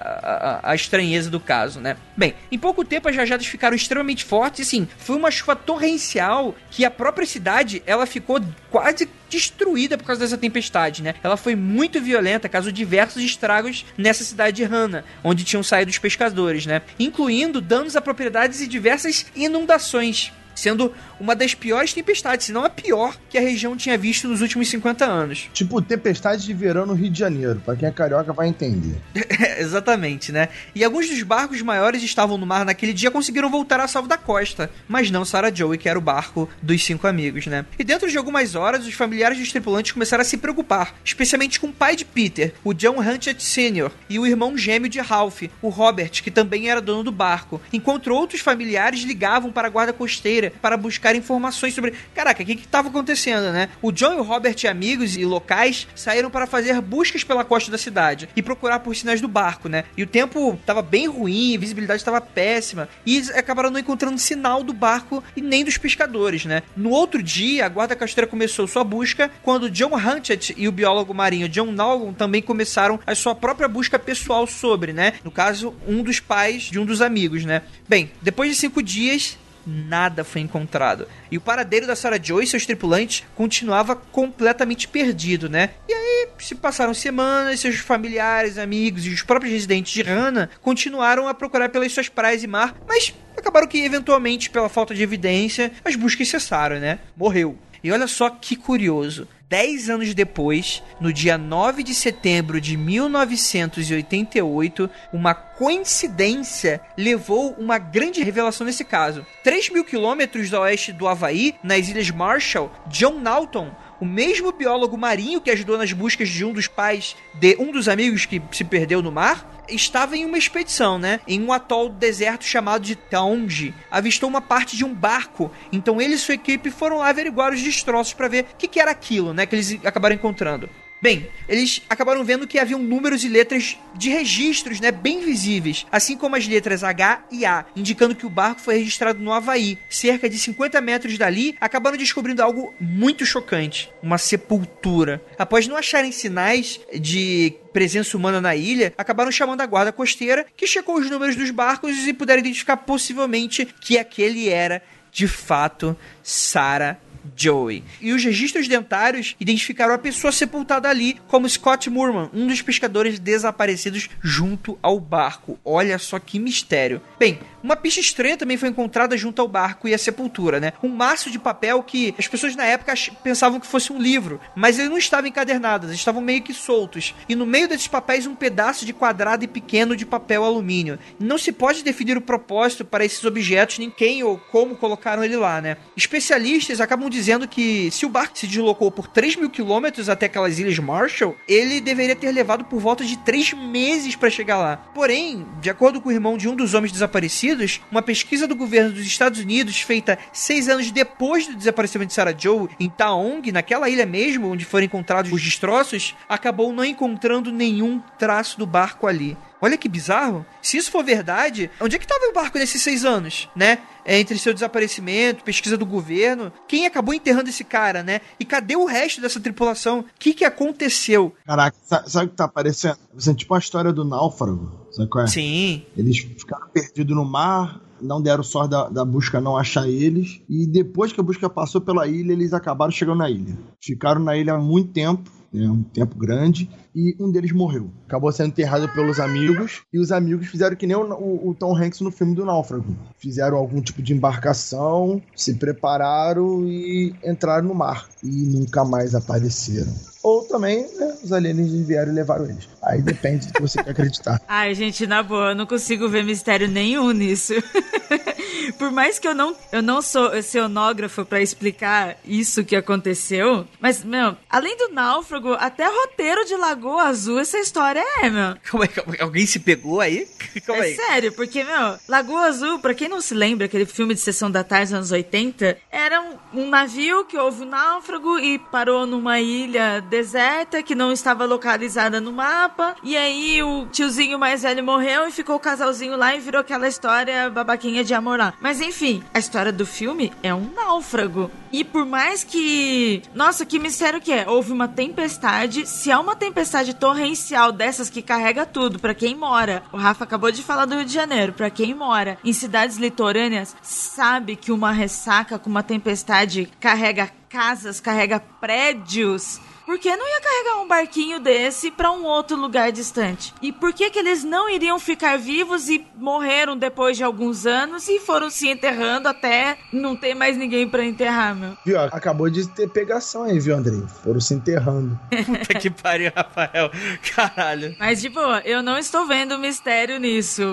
a, a, estranheza do caso, né? Bem, em pouco tempo as rajadas ficaram extremamente fortes e, sim, foi uma chuva torrencial que a própria cidade ela ficou quase destruída por causa dessa tempestade, né? Ela foi muito violenta, causou diversos estragos nessa cidade de Hana, onde tinham saído os pescadores, né? Incluindo danos a propriedades e diversas inundações sendo uma das piores tempestades, se não a pior que a região tinha visto nos últimos 50 anos. (laughs) Tipo tempestade de verão no Rio de Janeiro, para quem é carioca vai entender. (laughs) Exatamente, né? E alguns dos barcos maiores estavam no mar naquele dia conseguiram voltar a salvo da costa, mas não Sarah Joey, que era o barco dos cinco amigos, né? E dentro de algumas horas, os familiares dos tripulantes começaram a se preocupar, especialmente com o pai de Peter, o John Hunchett Sr., e o irmão gêmeo de Ralph, o Robert, que também era dono do barco, enquanto outros familiares ligavam para a guarda costeira para buscar informações sobre. Caraca, o que estava acontecendo, né? O John e o Robert, amigos e locais, saíram para fazer buscas pela costa da cidade e procurar por sinais do barco, né? E o tempo estava bem ruim, a visibilidade estava péssima. E acabaram não encontrando sinal do barco e nem dos pescadores, né? No outro dia, a guarda costeira começou sua busca quando John Hunchett e o biólogo marinho John Nalgon também começaram a sua própria busca pessoal sobre, né? No caso, um dos pais de um dos amigos, né? Bem, depois de cinco dias, nada foi encontrado. E o paradeiro da Sarah Joy e seus tripulantes continuava completamente perdido, né? E aí se passaram semanas, seus familiares, amigos e os próprios residentes de Hana continuaram a procurar pelas suas praias e mar, mas acabaram que eventualmente, pela falta de evidência, as buscas cessaram, né? Morreu. E olha só que curioso. Dez anos depois, no dia 9 de setembro de 1988, uma coincidência levou uma grande revelação nesse caso. 3 mil quilômetros a oeste do Havaí, nas Ilhas Marshall, John Naughton o mesmo biólogo marinho que ajudou nas buscas de um dos pais de um dos amigos que se perdeu no mar, estava em uma expedição, né? Em um atol deserto chamado de Taongi. Avistou uma parte de um barco. Então ele e sua equipe foram lá averiguar os destroços para ver o que, que era aquilo, né? Que eles acabaram encontrando. Bem, eles acabaram vendo que haviam números e letras de registros, né, bem visíveis, assim como as letras H e A, indicando que o barco foi registrado no Havaí. Cerca de 50 metros dali, acabaram descobrindo algo muito chocante: uma sepultura. Após não acharem sinais de presença humana na ilha, acabaram chamando a guarda costeira, que checou os números dos barcos e puderam identificar possivelmente que aquele era de fato Sarah Joey. E os registros dentários identificaram a pessoa sepultada ali como Scott Moorman, um dos pescadores desaparecidos junto ao barco. Olha só que mistério. Bem, uma pista estranha também foi encontrada junto ao barco e à sepultura, né? Um maço de papel que as pessoas na época pensavam que fosse um livro, mas ele não estava encadernado, eles estavam meio que soltos. E no meio desses papéis um pedaço de quadrado e pequeno de papel alumínio. Não se pode definir o propósito para esses objetos, nem quem ou como colocaram ele lá, né? Especialistas acabam dizendo que se o barco se deslocou por 3 mil quilômetros até aquelas ilhas Marshall, ele deveria ter levado por volta de 3 meses para chegar lá. Porém, de acordo com o irmão de um dos homens desaparecidos, uma pesquisa do governo dos Estados Unidos, feita seis anos depois do desaparecimento de Sarah Joe, em Taong, naquela ilha mesmo, onde foram encontrados os destroços, acabou não encontrando nenhum traço do barco ali. Olha que bizarro. Se isso for verdade, onde é que estava o barco nesses seis anos, né? É, entre seu desaparecimento, pesquisa do governo. Quem acabou enterrando esse cara, né? E cadê o resto dessa tripulação? O que, que aconteceu? Caraca, sabe, o que tá aparecendo? Você, tipo a história do náufrago. Sabe qual é? Sim. Eles ficaram perdidos no mar, não deram sorte da, da, busca não achar eles. E depois que a busca passou pela ilha, eles acabaram chegando na ilha. Ficaram na ilha há muito tempo, né, um tempo grande e um deles morreu. Acabou sendo enterrado pelos amigos, e os amigos fizeram que nem o, o, o, Tom Hanks no filme do Náufrago. Fizeram algum tipo de embarcação, se prepararam e entraram no mar. E nunca mais apareceram. Ou também, né, os alienígenas vieram e levaram eles. Aí depende do que você quer acreditar. (laughs) Ai, gente, na boa, eu não consigo ver mistério nenhum nisso. (laughs) Por mais que eu não, eu não sou oceanógrafo pra explicar isso que aconteceu, mas, meu, além do náufrago, até roteiro de Lagoa Azul essa história é, meu. Como é que alguém se pegou aí? (laughs) Como é aí? sério, porque, meu, Lagoa Azul, pra quem não se lembra, aquele filme de Sessão da Tarde anos 80, era um, um navio que houve um náufrago e parou numa ilha deserta que não estava localizada no mapa, e aí o tiozinho mais velho morreu e ficou o casalzinho lá e virou aquela história babaquinha de amor lá. Mas enfim, a história do filme é um náufrago. E por mais que. Nossa, que mistério que é! Houve uma tempestade. Se é uma tempestade torrencial dessas que carrega tudo, para quem mora. O Rafa acabou de falar do Rio de Janeiro. Para quem mora em cidades litorâneas, sabe que uma ressaca com uma tempestade carrega casas, carrega prédios. Por que não ia carregar um barquinho desse para um outro lugar distante? E por que que eles não iriam ficar vivos e morreram depois de alguns anos e foram se enterrando até não ter mais ninguém para enterrar, meu? Viu? Acabou de ter pegação aí, viu, Andrei? Foram se enterrando. (laughs) Puta que pariu, Rafael. Caralho. Mas de boa, eu não estou vendo mistério nisso.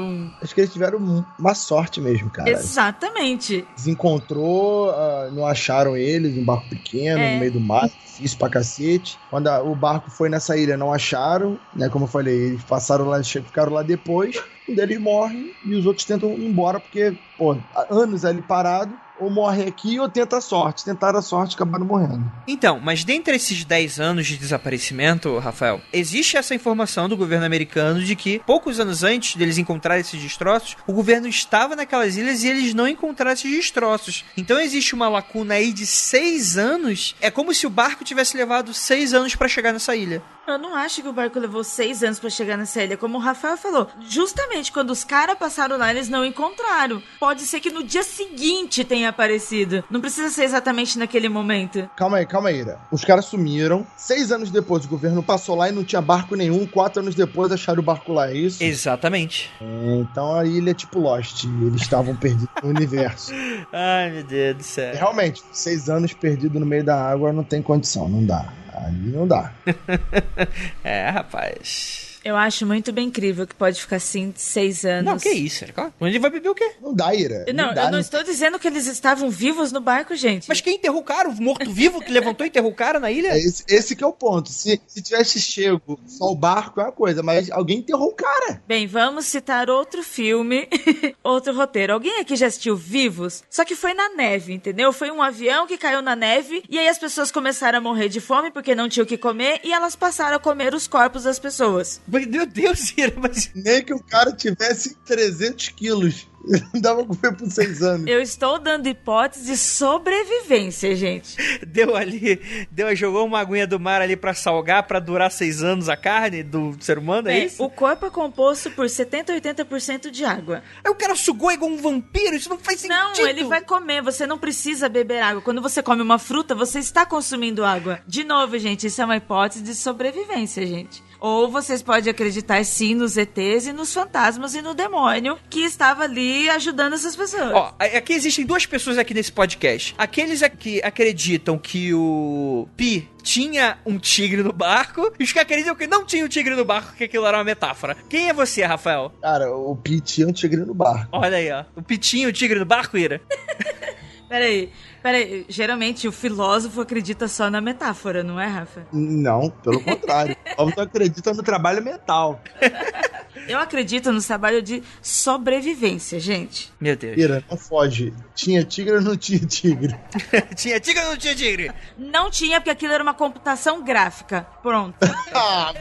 Acho que eles tiveram uma sorte mesmo, cara. Exatamente. Desencontrou, uh, não acharam eles, um barco pequeno, É. no meio do mar, difícil pra cacete. Quando a- o barco foi nessa ilha, não acharam, né? Como eu falei, eles passaram lá, ficaram lá depois. Um deles morre e os outros tentam ir embora, porque, pô, anos ali parado, ou morre aqui ou tenta a sorte. Tentaram a sorte e acabaram morrendo. Então, mas dentre esses 10 anos de desaparecimento, Rafael, existe essa informação do governo americano de que poucos anos antes deles encontrarem esses destroços, o governo estava naquelas ilhas e eles não encontraram esses destroços. Então existe uma lacuna aí de 6 anos. É como se o barco tivesse levado 6 anos para chegar nessa ilha. Eu não acho que o barco levou seis anos pra chegar nessa ilha. Como o Rafael falou, justamente quando os caras passaram lá, eles não encontraram. Pode ser que no dia seguinte tenha aparecido. Não precisa ser exatamente naquele momento. Calma aí, calma aí, Ira. Os caras sumiram. Seis anos depois, o governo passou lá e não tinha barco nenhum. Quatro anos depois, acharam o barco lá, é isso? Exatamente. É, então a ilha é tipo Lost. Eles estavam perdidos no universo. (laughs) Ai, meu Deus do céu. Realmente, seis anos perdido no meio da água não tem condição, não dá. Ali não dá. (laughs) É, rapaz. Eu acho muito bem incrível que pode ficar assim seis anos. Não, que isso, cara. Onde vai beber o quê? Não dá, Ira. Não, dá, eu não estou dizendo que eles estavam vivos no barco, gente. Mas quem enterrou o cara? O morto-vivo que levantou e enterrou o cara na ilha? É esse, esse que é o ponto. Se, se tivesse chego só o barco é uma coisa, mas alguém enterrou o cara. Bem, vamos citar outro filme, (laughs) outro roteiro. Alguém aqui já assistiu Vivos? Só que foi na neve, entendeu? Foi um avião que caiu na neve e aí as pessoas começaram a morrer de fome porque não tinham o que comer e elas passaram a comer os corpos das pessoas. Meu Deus, (laughs) Ira, mas Nem que o cara tivesse 300 quilos. Não (laughs) dava pra comer por seis anos. Eu estou dando hipótese de sobrevivência, gente. deu ali, deu, jogou uma aguinha do mar ali pra salgar, pra durar seis anos a carne do ser humano, é, É, isso? o corpo é composto por 70 a 80% de água. Aí o cara sugou igual um vampiro, isso não faz sentido. Não, ele vai comer, você não precisa beber água. Quando você come uma fruta, você está consumindo água. De novo, gente, isso é uma hipótese de sobrevivência, gente. Ou vocês podem acreditar sim nos ETs e nos fantasmas e no demônio que estava ali ajudando essas pessoas. Ó, aqui existem duas pessoas aqui nesse podcast. Aqueles que acreditam que o Pi tinha um tigre no barco e os que acreditam que não tinha um tigre no barco, que aquilo era uma metáfora. Quem é você, Rafael? Cara, o Pete é um tigre no barco. Olha aí, ó. O Pitinho, o tigre do barco, Ira? (laughs) Peraí, peraí. Geralmente o filósofo acredita só na metáfora, não é, Rafa? Não, pelo contrário. O tu acredita no trabalho mental. (laughs) Eu acredito no trabalho de sobrevivência, gente. Meu Deus. Ira, não foge. Tinha tigre ou não tinha tigre? (laughs) tinha tigre ou não tinha tigre? Não tinha, porque aquilo era uma computação gráfica. Pronto. (laughs) Ah,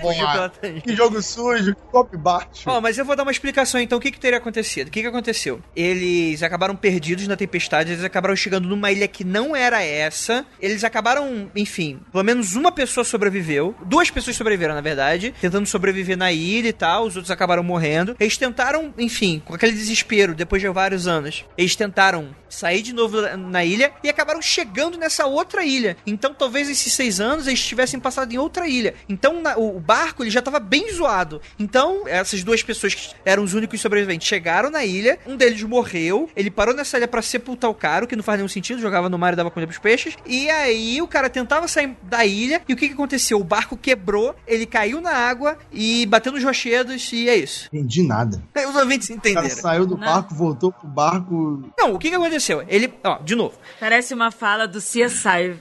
tangente. Que jogo sujo, que copo baixo. Ó, mas eu vou dar uma explicação então. O que, que teria acontecido? O que, que aconteceu? Eles acabaram perdidos na tempestade, eles acabaram chegando numa ilha que não era essa. Eles acabaram, enfim, pelo menos uma pessoa sobreviveu. Duas pessoas sobreviveram, na verdade, tentando sobreviver na ilha e tal. Os outros acabaram morrendo. Eles tentaram, enfim, com aquele desespero, depois de vários anos, eles tentaram sair de novo na ilha e acabaram chegando nessa outra ilha. Então, talvez esses seis anos eles tivessem passado em outra ilha. Então, na- o, o barco ele já tava bem zoado. Então, essas duas pessoas que eram os únicos sobreviventes chegaram na ilha. Um deles morreu. Ele parou nessa ilha pra sepultar o cara, o que não faz nenhum sentido. Jogava no mar e dava comida pros peixes. E aí, o cara tentava sair da ilha. E o que, que aconteceu? O barco quebrou, ele caiu na água e bateu nos rochedos. E é isso? Entendi nada. Os ouvintes O cara entenderam. saiu do Não. barco, voltou pro barco. Não, o que que aconteceu? Ele, ó, de novo, Parece uma fala do CSI.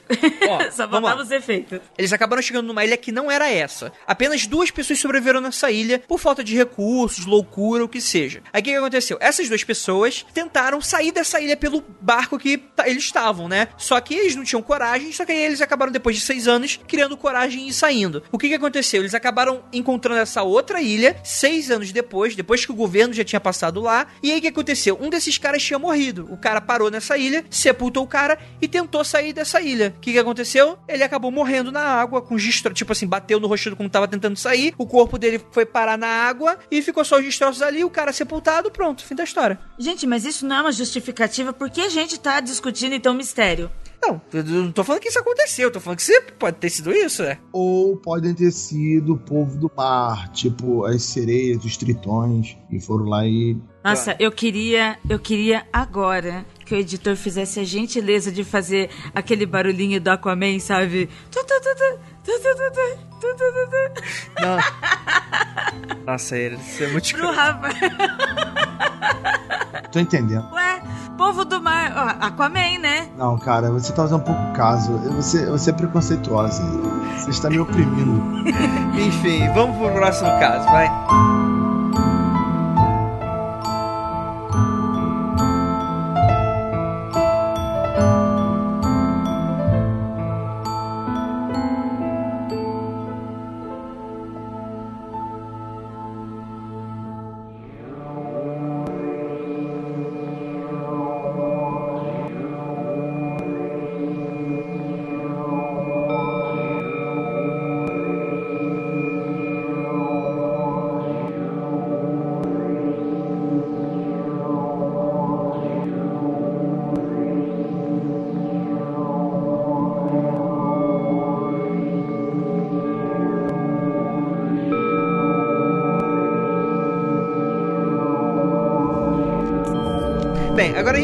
Ó, (laughs) Só lá. os efeitos. Eles acabaram chegando numa ilha que não era essa. Apenas duas pessoas sobreviveram nessa ilha por falta de recursos, loucura, o que seja. Aí o que, que aconteceu? Essas duas pessoas tentaram sair dessa ilha pelo barco que ta- eles estavam, né? Só que eles não tinham coragem, só que aí eles acabaram, depois de seis anos, criando coragem e saindo. O que, que aconteceu? Eles acabaram encontrando essa outra ilha seis anos depois, depois que o governo já tinha passado lá. E aí o que aconteceu? Um desses caras tinha morrido. O cara parou nessa ilha, sepultou o cara e tentou sair dessa ilha. O que, que aconteceu? Ele acabou morrendo na água, com destro... tipo assim, bateu no rosto quando tava tentando sair. O corpo dele foi parar na água e ficou só os destroços ali. O cara sepultado, pronto, fim da história. Gente, mas isso não é uma justificativa. Por que a gente tá discutindo então mistério? Não, eu não tô falando que isso aconteceu, eu tô falando que sempre pode ter sido isso, né? Ou podem ter sido o povo do mar, tipo as sereias, os tritões, e foram lá e. Nossa, eu queria, eu queria agora que o editor fizesse a gentileza de fazer aquele barulhinho do Aquaman, sabe? Tu, tu, tu, não. Nossa, ele, é muito Pro rapaz. Tô entendendo. Ué? Povo do mar. Ó, Aquaman, né? Não, cara, você tá usando um pouco o caso. Você, você é preconceituosa. Você está me oprimindo. (laughs) Enfim, vamos pro próximo caso, vai.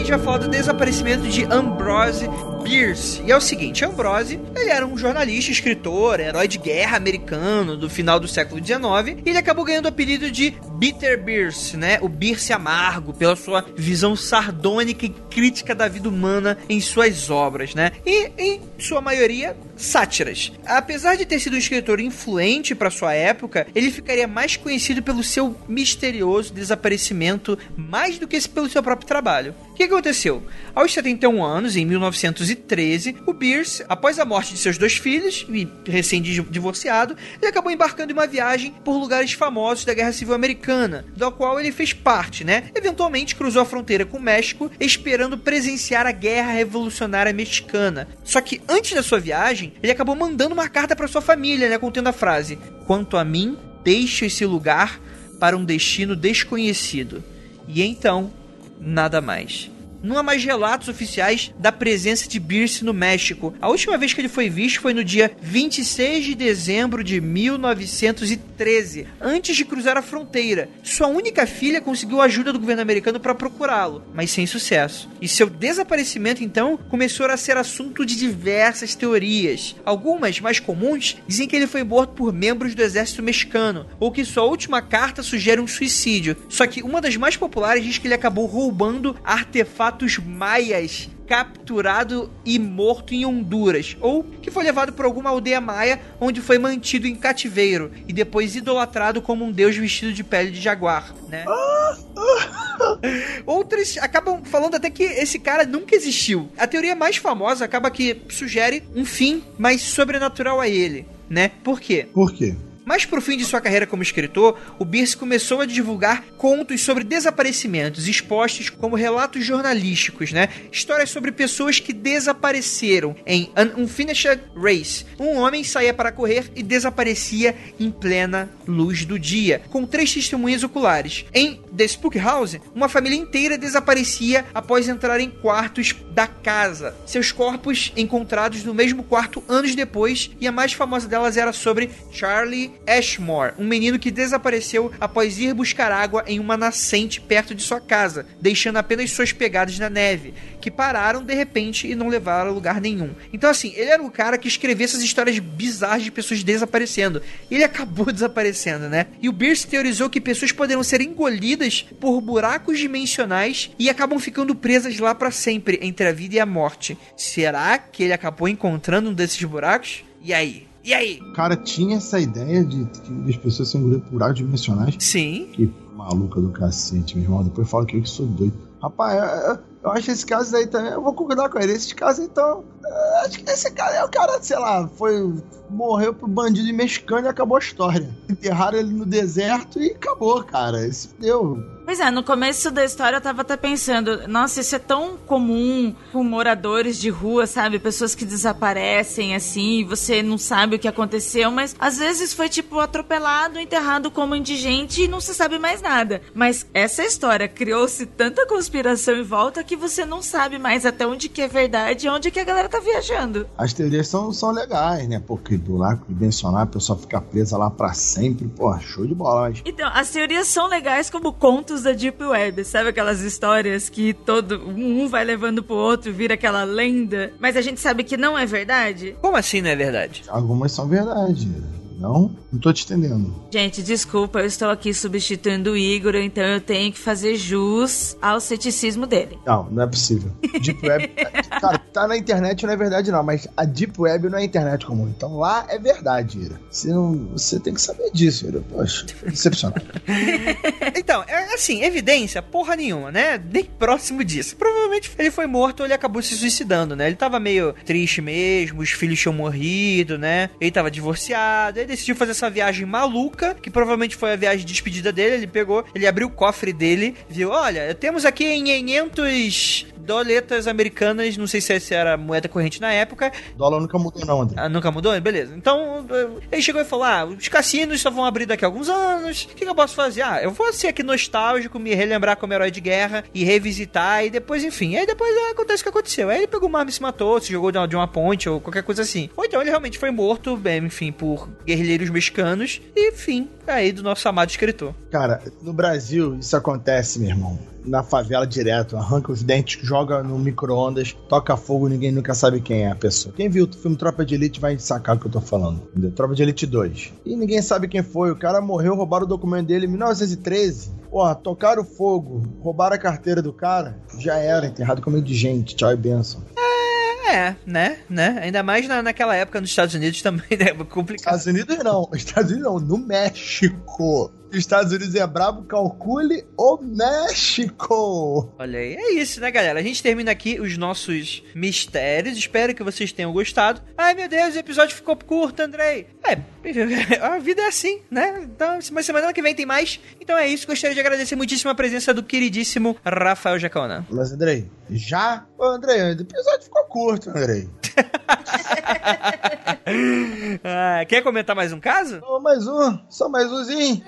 Gente vai falar do desaparecimento de Ambrose Bierce. E é o seguinte, Ambrose, ele era um jornalista, escritor, herói de guerra americano do final do século XIX, e ele acabou ganhando o apelido de Bitter Bierce, né? O Bierce amargo, pela sua visão sardônica e crítica da vida humana em suas obras, né? E, em sua maioria, sátiras. Apesar de ter sido um escritor influente para sua época, ele ficaria mais conhecido pelo seu misterioso desaparecimento mais do que pelo seu próprio trabalho. O que aconteceu? Aos 71 anos, em 1913, o Bierce, após a morte de seus dois filhos e recém-divorciado, ele acabou embarcando em uma viagem por lugares famosos da Guerra Civil Americana, da qual ele fez parte, né? Eventualmente cruzou a fronteira com o México, esperando presenciar a Guerra Revolucionária Mexicana. Só que antes da sua viagem, ele acabou mandando uma carta para sua família, né, contendo a frase: "Quanto a mim, deixo esse lugar para um destino desconhecido". E então, nada mais. Não há mais relatos oficiais da presença de Bierce no México. A última vez que ele foi visto foi no dia 26 de dezembro de 1913, antes de cruzar a fronteira. Sua única filha conseguiu a ajuda do governo americano para procurá-lo, mas sem sucesso. E seu desaparecimento então começou a ser assunto de diversas teorias. Algumas, mais comuns, dizem que ele foi morto por membros do exército mexicano, ou que sua última carta sugere um suicídio. Só que uma das mais populares diz que ele acabou roubando artefatos maias capturado e morto em Honduras, ou que foi levado por alguma aldeia maia onde foi mantido em cativeiro e depois idolatrado como um deus vestido de pele de jaguar, né? (laughs) Outras acabam falando até que esse cara nunca existiu. A teoria mais famosa acaba que sugere um fim mais sobrenatural a ele, né? Por quê? Por quê? Mais pro fim de sua carreira como escritor, o Bierce começou a divulgar contos sobre desaparecimentos, expostos como relatos jornalísticos, né? Histórias sobre pessoas que desapareceram em An Unfinished Race. Um homem saía para correr e desaparecia em plena luz do dia, com três testemunhas oculares. Em The Spook House, uma família inteira desaparecia após entrar em quartos da casa. Seus corpos encontrados no mesmo quarto anos depois, e a mais famosa delas era sobre Charlie Ashmore, um menino que desapareceu após ir buscar água em uma nascente perto de sua casa, deixando apenas suas pegadas na neve, que pararam de repente e não levaram a lugar nenhum. Então, assim, ele era o cara que escrevia essas histórias bizarras de pessoas desaparecendo. Ele (laughs) acabou desaparecendo, né? E o Bierce teorizou que pessoas poderiam ser engolidas por buracos dimensionais e acabam ficando presas lá para sempre, entre a vida e a morte. Será que ele acabou encontrando um desses buracos? E aí? E aí? O cara tinha essa ideia de que as pessoas são buracos dimensionais. Sim. Que maluca do cacete, meu irmão. Depois fala que eu que sou doido. Rapaz, eu, eu acho esse caso aí também. Eu vou concordar com ele. Esse caso, então. Acho que esse cara é o cara, sei lá, foi. Morreu pro bandido mexicano e acabou a história. Enterraram ele no deserto e acabou, cara. Isso deu. Pois é, no começo da história eu tava até pensando, nossa, isso é tão comum com moradores de rua, sabe? Pessoas que desaparecem assim, você não sabe o que aconteceu, mas às vezes foi tipo atropelado, enterrado como indigente e não se sabe mais nada. Mas essa história criou-se tanta conspiração em volta que você não sabe mais até onde que é verdade e onde que a galera tá viajando. As teorias são, são legais, né? Porque do lado dimensionar a pessoa fica presa lá para sempre, pô, show de bola. Mas... Então, as teorias são legais como contos da Deep Web, sabe aquelas histórias que todo um vai levando pro outro, vira aquela lenda, mas a gente sabe que não é verdade? Como assim não é verdade? Algumas são verdade. Não? Não tô te entendendo. Gente, desculpa, eu estou aqui substituindo o Igor, então eu tenho que fazer jus ao ceticismo dele. Não, não é possível. Deep Web. (laughs) cara, tá na internet não é verdade, não, mas a Deep Web não é internet comum. Então lá é verdade, Ira. Você, não, você tem que saber disso, Ira. Poxa, decepcionado. (laughs) então, é assim, evidência, porra nenhuma, né? Nem próximo disso. Provavelmente ele foi morto ou ele acabou se suicidando, né? Ele tava meio triste mesmo, os filhos tinham morrido, né? Ele tava divorciado, ele decidiu fazer essa viagem maluca, que provavelmente foi a viagem de despedida dele. Ele pegou, ele abriu o cofre dele, viu: olha, temos aqui em 500 doletas americanas, não sei se essa era a moeda corrente na época. Dólar nunca mudou, não, André. Ah, nunca mudou? Beleza. Então, ele chegou e falou: ah, os cassinos só vão abrir daqui a alguns anos. O que, que eu posso fazer? Ah, eu vou ser aqui nostálgico, me relembrar como herói de guerra e revisitar, e depois, enfim. Aí depois ah, acontece o que aconteceu. Aí ele pegou uma arma e se matou, se jogou de uma ponte ou qualquer coisa assim. Ou então ele realmente foi morto, bem, enfim, por guerrilheiros mexicanos. E, enfim, aí do nosso amado escritor. Cara, no Brasil isso acontece, meu irmão na favela direto, arranca os dentes, joga no micro-ondas, toca fogo, ninguém nunca sabe quem é a pessoa. Quem viu o filme Tropa de Elite vai sacar o que eu tô falando. Entendeu? Tropa de Elite 2. E ninguém sabe quem foi. O cara morreu, roubaram o documento dele em 1913. Porra, tocaram fogo, roubaram a carteira do cara, já era, enterrado com meio de gente. Tchau e benção. É, né, né? Ainda mais na, naquela época nos Estados Unidos também, (laughs) né? Complicado. Estados Unidos não, Estados Unidos não, no México. Estados Unidos é brabo, calcule o México. Olha aí, é isso, né, galera? A gente termina aqui os nossos mistérios. Espero que vocês tenham gostado. Ai, meu Deus, o episódio ficou curto, Andrei. É, (laughs) a vida é assim, né? Então, mas semana que vem tem mais. Então é isso. Gostaria de agradecer muitíssimo a presença do queridíssimo Rafael Jacona. Mas, Andrei, já? Ô, Andrei, o episódio ficou curto, Andrei. (laughs) ah, quer comentar mais um caso? Oh, mais um, só mais umzinho.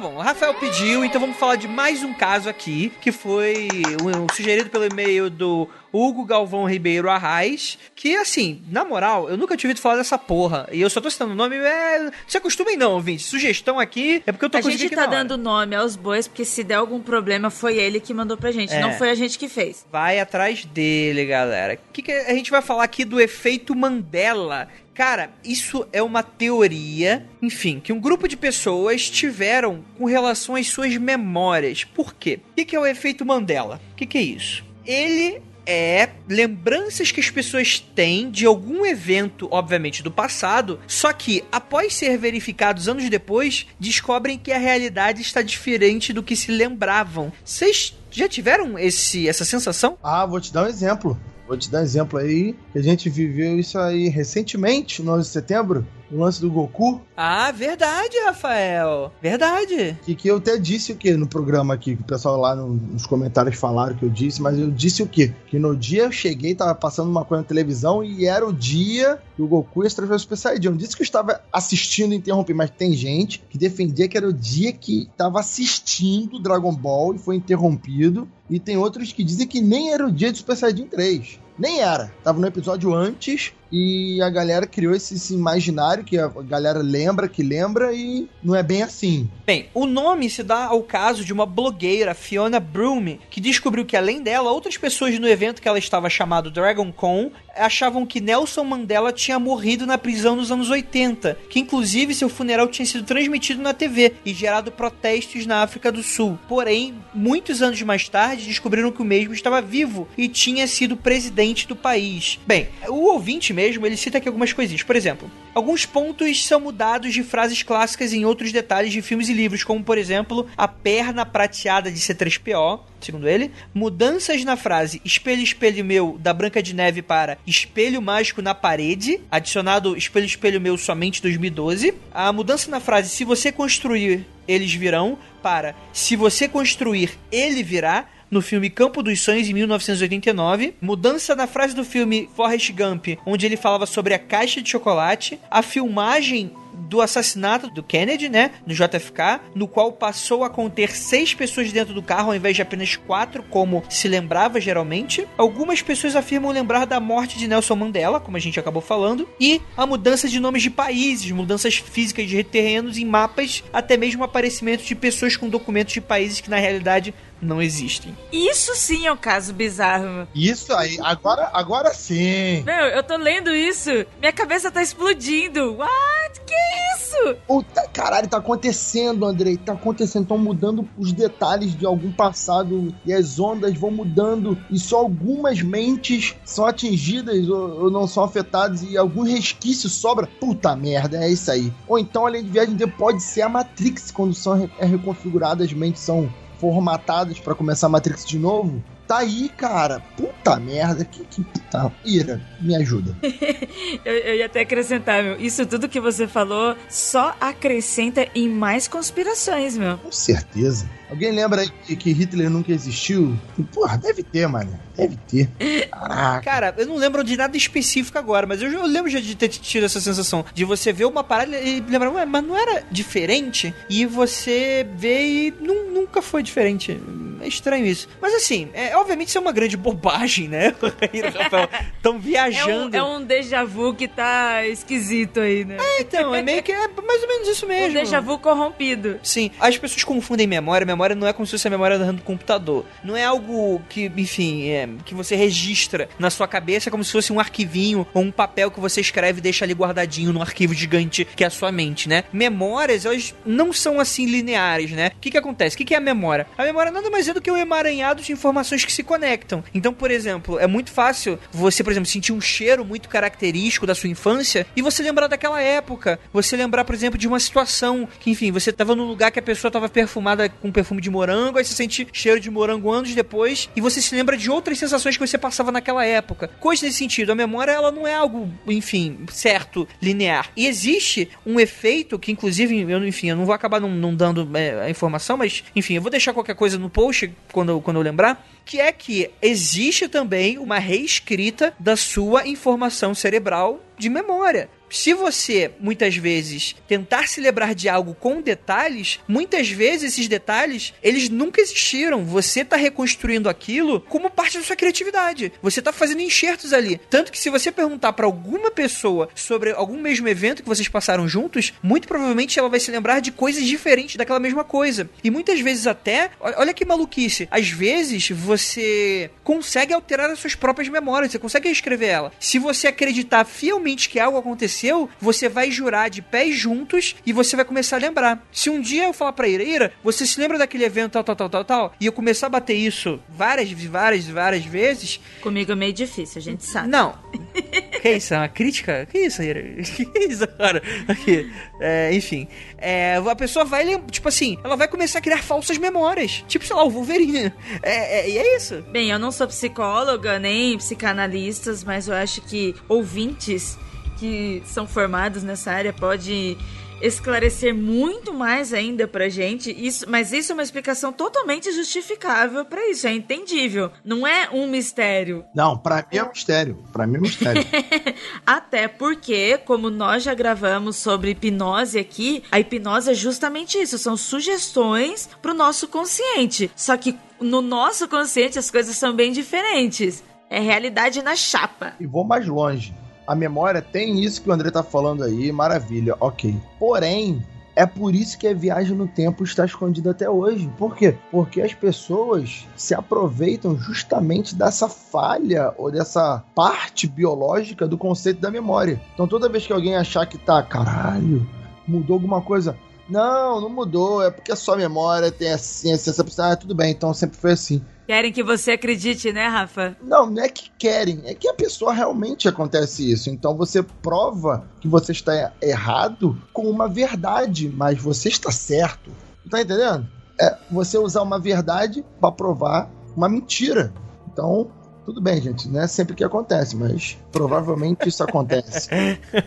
Bom, o Rafael pediu, então vamos falar de mais um caso aqui, que foi um, sugerido pelo e-mail do Hugo Galvão Ribeiro Arraes, que assim, na moral, eu nunca tinha ouvido falar dessa porra. E eu só tô citando o nome, é... se acostumem não, ouvinte. Sugestão aqui é porque eu tô A gente tá dando nome aos bois, porque se der algum problema, foi ele que mandou pra gente, é. não foi a gente que fez. Vai atrás dele, galera. O que, que a gente vai falar aqui do efeito Mandela, Cara, isso é uma teoria, enfim, que um grupo de pessoas tiveram com relação às suas memórias. Por quê? O que é o efeito Mandela? O que é isso? Ele é lembranças que as pessoas têm de algum evento, obviamente do passado, só que após ser verificados anos depois, descobrem que a realidade está diferente do que se lembravam. Vocês já tiveram esse, essa sensação? Ah, vou te dar um exemplo. Vou te dar um exemplo aí, a gente viveu isso aí recentemente, no 11 de setembro. O lance do Goku. Ah, verdade, Rafael. Verdade. Que, que eu até disse o que no programa aqui, que o pessoal lá no, nos comentários falaram que eu disse, mas eu disse o quê? Que no dia eu cheguei, tava passando uma coisa na televisão e era o dia que o Goku ia se transformar Super Saiyajin. Não disse que eu estava assistindo e interrompi, mas tem gente que defendia que era o dia que estava assistindo Dragon Ball e foi interrompido. E tem outros que dizem que nem era o dia de Super Saiyajin 3. Nem era. Tava no episódio antes e a galera criou esse, esse, imaginário que a galera lembra, que lembra e não é bem assim. Bem, o nome se dá ao caso de uma blogueira, Fiona Broom, que descobriu que além dela, outras pessoas no evento que ela estava chamado Dragon Con achavam que Nelson Mandela tinha morrido na prisão nos anos 80, que inclusive seu funeral tinha sido transmitido na TV e gerado protestos na África do Sul. Porém, muitos anos mais tarde, descobriram que o mesmo estava vivo e tinha sido presidente do país. Bem, o ouvinte mesmo, ele cita aqui algumas coisinhas. Por exemplo, alguns pontos são mudados de frases clássicas em outros detalhes de filmes e livros, como por exemplo, a perna prateada de C3PO, segundo ele, mudanças na frase espelho, espelho meu da Branca de Neve para espelho mágico na parede, adicionado espelho, espelho meu somente 2012. A mudança na frase se você construir, eles virão para se você construir, ele virá no filme Campo dos Sonhos em 1989, mudança na frase do filme Forrest Gump, onde ele falava sobre a caixa de chocolate, a filmagem do assassinato do Kennedy, né, no JFK, no qual passou a conter seis pessoas dentro do carro ao invés de apenas quatro, como se lembrava geralmente. Algumas pessoas afirmam lembrar da morte de Nelson Mandela, como a gente acabou falando, e a mudança de nomes de países, mudanças físicas de terrenos em mapas, até mesmo aparecimento de pessoas com documentos de países que na realidade não existem. Isso sim é um caso bizarro. Isso aí, agora, agora sim. Meu, eu tô lendo isso, minha cabeça tá explodindo. What? Que isso? Puta, caralho, tá acontecendo, Andrei. Tá acontecendo. Estão mudando os detalhes de algum passado e as ondas vão mudando e só algumas mentes são atingidas ou, ou não são afetadas e algum resquício sobra. Puta merda, é isso aí. Ou então, além de viagem, pode ser a Matrix quando são é reconfiguradas, as mentes são formatadas para começar a Matrix de novo. Tá aí, cara. Puta merda. Que, que puta. Ira, me ajuda. (laughs) eu, eu ia até acrescentar, meu. Isso tudo que você falou só acrescenta em mais conspirações, meu. Com certeza. Alguém lembra que, que Hitler nunca existiu? Porra, deve ter, mano. Deve ter. Caraca. Cara, eu não lembro de nada específico agora, mas eu, eu lembro já de ter tido essa sensação de você ver uma parada e lembrar, ué, mas não era diferente? E você vê e nunca foi diferente. É estranho isso. Mas assim, é, obviamente isso é uma grande bobagem, né? (laughs) Estão viajando. É um, é um déjà vu que tá esquisito aí, né? É, então, é meio que é mais ou menos isso (laughs) mesmo. Um déjà vu corrompido. Sim, as pessoas confundem memória. Memória não é como se fosse a memória do computador. Não é algo que, enfim, é, que você registra na sua cabeça como se fosse um arquivinho ou um papel que você escreve e deixa ali guardadinho num arquivo gigante que é a sua mente, né? Memórias, elas não são assim lineares, né? O que que acontece? O que que é a memória? A memória nada mais é do que um emaranhado de informações que se conectam. Então, por exemplo, é muito fácil você, por exemplo, sentir um cheiro muito característico da sua infância e você lembrar daquela época. Você lembrar, por exemplo, de uma situação que, enfim, você estava num lugar que a pessoa estava perfumada com perfume de morango, aí você sente cheiro de morango anos depois e você se lembra de outras sensações que você passava naquela época. Coisa nesse sentido. A memória, ela não é algo, enfim, certo, linear. E existe um efeito que, inclusive, eu, enfim, eu não vou acabar não, não dando é, a informação, mas, enfim, eu vou deixar qualquer coisa no post quando, quando eu lembrar que é que existe também uma reescrita da sua informação cerebral de memória se você, muitas vezes, tentar se lembrar de algo com detalhes, muitas vezes esses detalhes, eles nunca existiram. Você está reconstruindo aquilo como parte da sua criatividade. Você está fazendo enxertos ali. Tanto que se você perguntar para alguma pessoa sobre algum mesmo evento que vocês passaram juntos, muito provavelmente ela vai se lembrar de coisas diferentes daquela mesma coisa. E muitas vezes até, olha que maluquice, às vezes você consegue alterar as suas próprias memórias, você consegue reescrever ela. Se você acreditar fielmente que algo aconteceu aconteceu, você vai jurar de pés juntos e você vai começar a lembrar. Se um dia eu falar pra Ira, Ira, você se lembra daquele evento tal, tal, tal, tal, tal, e eu começar a bater isso várias, várias, várias vezes. Comigo é meio difícil, a gente sabe. Não. (laughs) que isso? É uma crítica? Que isso, Ira? (laughs) Que isso, cara? Aqui. É, enfim. É, a pessoa vai lembrar, tipo assim, ela vai começar a criar falsas memórias. Tipo, sei lá, o Wolverine. É, é, e é isso. Bem, eu não sou psicóloga nem psicanalista, mas eu acho que ouvintes que são formados nessa área pode esclarecer muito mais ainda pra gente. Isso, mas isso é uma explicação totalmente justificável pra isso, é entendível. Não é um mistério. Não, pra mim é um mistério. Pra mim é um mistério. (laughs) Até porque, como nós já gravamos sobre hipnose aqui, a hipnose é justamente isso, são sugestões pro nosso consciente. Só que no nosso consciente as coisas são bem diferentes. É realidade na chapa. e vou mais longe. A memória tem isso que o André tá falando aí, maravilha, ok. Porém, é por isso que a viagem no tempo está escondida até hoje. Por quê? Porque as pessoas se aproveitam justamente dessa falha ou dessa parte biológica do conceito da memória. Então toda vez que alguém achar que tá, caralho, mudou alguma coisa. Não, não mudou, é porque a sua memória tem assim, assim, essa pessoa, ah, tudo bem, então sempre foi assim. Querem que você acredite, né, Rafa? Não, não é que querem, é que a pessoa realmente acontece isso. Então você prova que você está errado com uma verdade, mas você está certo. Tá entendendo? É você usar uma verdade para provar uma mentira. Então, tudo bem, gente, não é sempre que acontece, mas provavelmente isso acontece.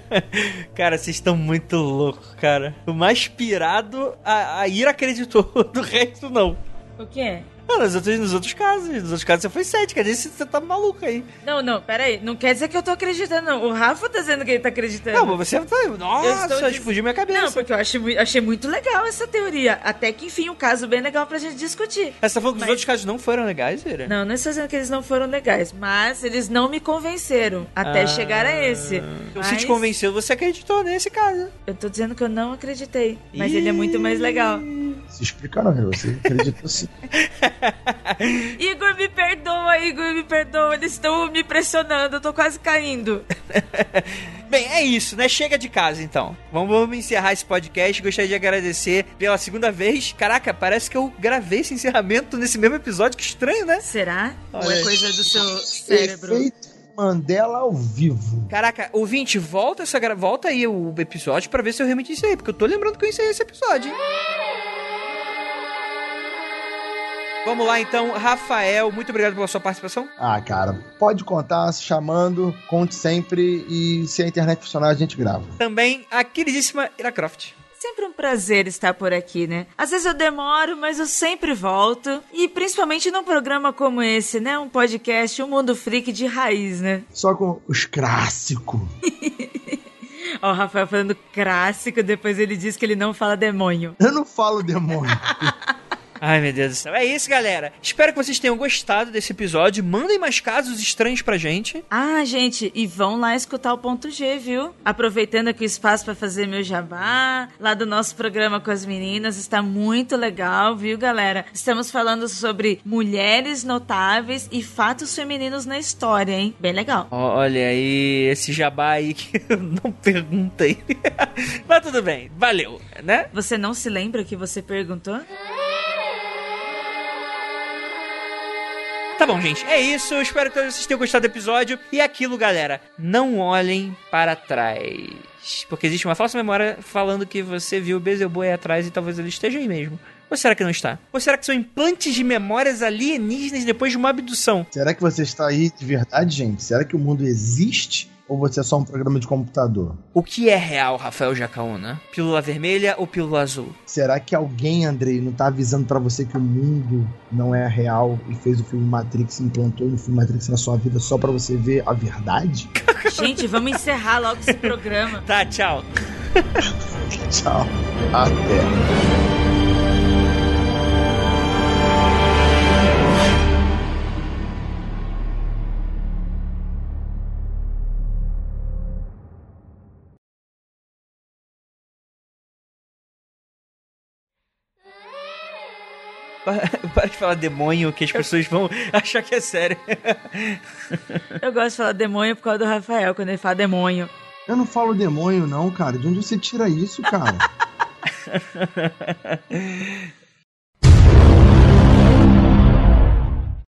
(laughs) cara, vocês estão muito loucos, cara. O mais pirado, a, a Ira acreditou, (laughs) do resto não. O quê? Não, nos outros, nos outros casos. Nos outros casos você foi cética. Nesse você tá maluco aí. Não, não, peraí. Não quer dizer que eu tô acreditando, não. O Rafa tá dizendo que ele tá acreditando. Não, mas você tá. Nossa, diz- fugiu minha cabeça. Não, porque eu achei, achei muito legal essa teoria. Até que, enfim, um caso bem legal pra gente discutir. Mas você tá falando que Mas- os outros casos não foram legais, Ira? Não, não estou dizendo que eles não foram legais, mas eles não me convenceram até Ah. chegar a esse. Mas te convenceu, você acreditou nesse caso. Eu tô dizendo que eu não acreditei, mas ele é muito mais legal. Se explica não, você acredita sim. (laughs) (laughs) Igor, me perdoa, Igor, me perdoa. Eles estão me pressionando, eu tô quase caindo. (laughs) Bem, é isso, né? Chega de casa, então. Vamos, vamos encerrar esse podcast. Gostaria de agradecer pela segunda vez. Caraca, parece que eu gravei esse encerramento nesse mesmo episódio. Que estranho, né? Será? Ou Olha, é coisa do seu cérebro? Efeito Mandela ao vivo. Caraca, ouvinte, volta, essa gra... volta aí o episódio pra ver se eu realmente encerrei. Porque eu tô lembrando que eu encerrei esse episódio, hein? Vamos lá, então. Rafael, muito obrigado pela sua participação. Ah, cara, pode contar, se chamando, conte sempre e se a internet funcionar a gente grava. Também a queridíssima Ira Croft. Sempre um prazer estar por aqui, né? Às vezes eu demoro, mas eu sempre volto. E principalmente num programa como esse, né? Um podcast, um mundo freak de raiz, né? Só com os clássicos. (laughs) Ó, o Rafael falando clássico, depois ele diz que ele não fala demônio. Eu não falo demônio. (laughs) Ai, meu Deus do céu. É isso, galera. Espero que vocês tenham gostado desse episódio. Mandem mais casos estranhos pra gente. Ah, gente, e vão lá escutar o ponto G, viu? Aproveitando aqui o espaço para fazer meu jabá, lá do nosso programa com as meninas, está muito legal, viu, galera? Estamos falando sobre mulheres notáveis e fatos femininos na história, hein? Bem legal. Olha aí, esse jabá aí que (laughs) eu não perguntei. (laughs) Mas tudo bem, valeu, né? Você não se lembra que você perguntou? Tá bom, gente. É isso. Espero que vocês tenham gostado do episódio. E é aquilo, galera. Não olhem para trás. Porque existe uma falsa memória falando que você viu o aí atrás e talvez ele esteja aí mesmo. Ou será que não está? Ou será que são implantes de memórias alienígenas depois de uma abdução? Será que você está aí de verdade, gente? Será que o mundo existe? Ou você é só um programa de computador? O que é real, Rafael Jacaúna? Pílula vermelha ou pílula azul? Será que alguém, Andrei, não tá avisando pra você que o mundo não é real e fez o filme Matrix, implantou no filme Matrix na sua vida só pra você ver a verdade? (laughs) Gente, vamos encerrar logo esse programa. Tá, tchau. (laughs) Tchau. Até. (laughs) Para de falar demônio, que as pessoas vão (laughs) achar que é sério. Eu gosto de falar demônio por causa do Rafael, quando ele fala demônio. Eu não falo demônio, não, cara. De onde você tira isso, cara? (laughs)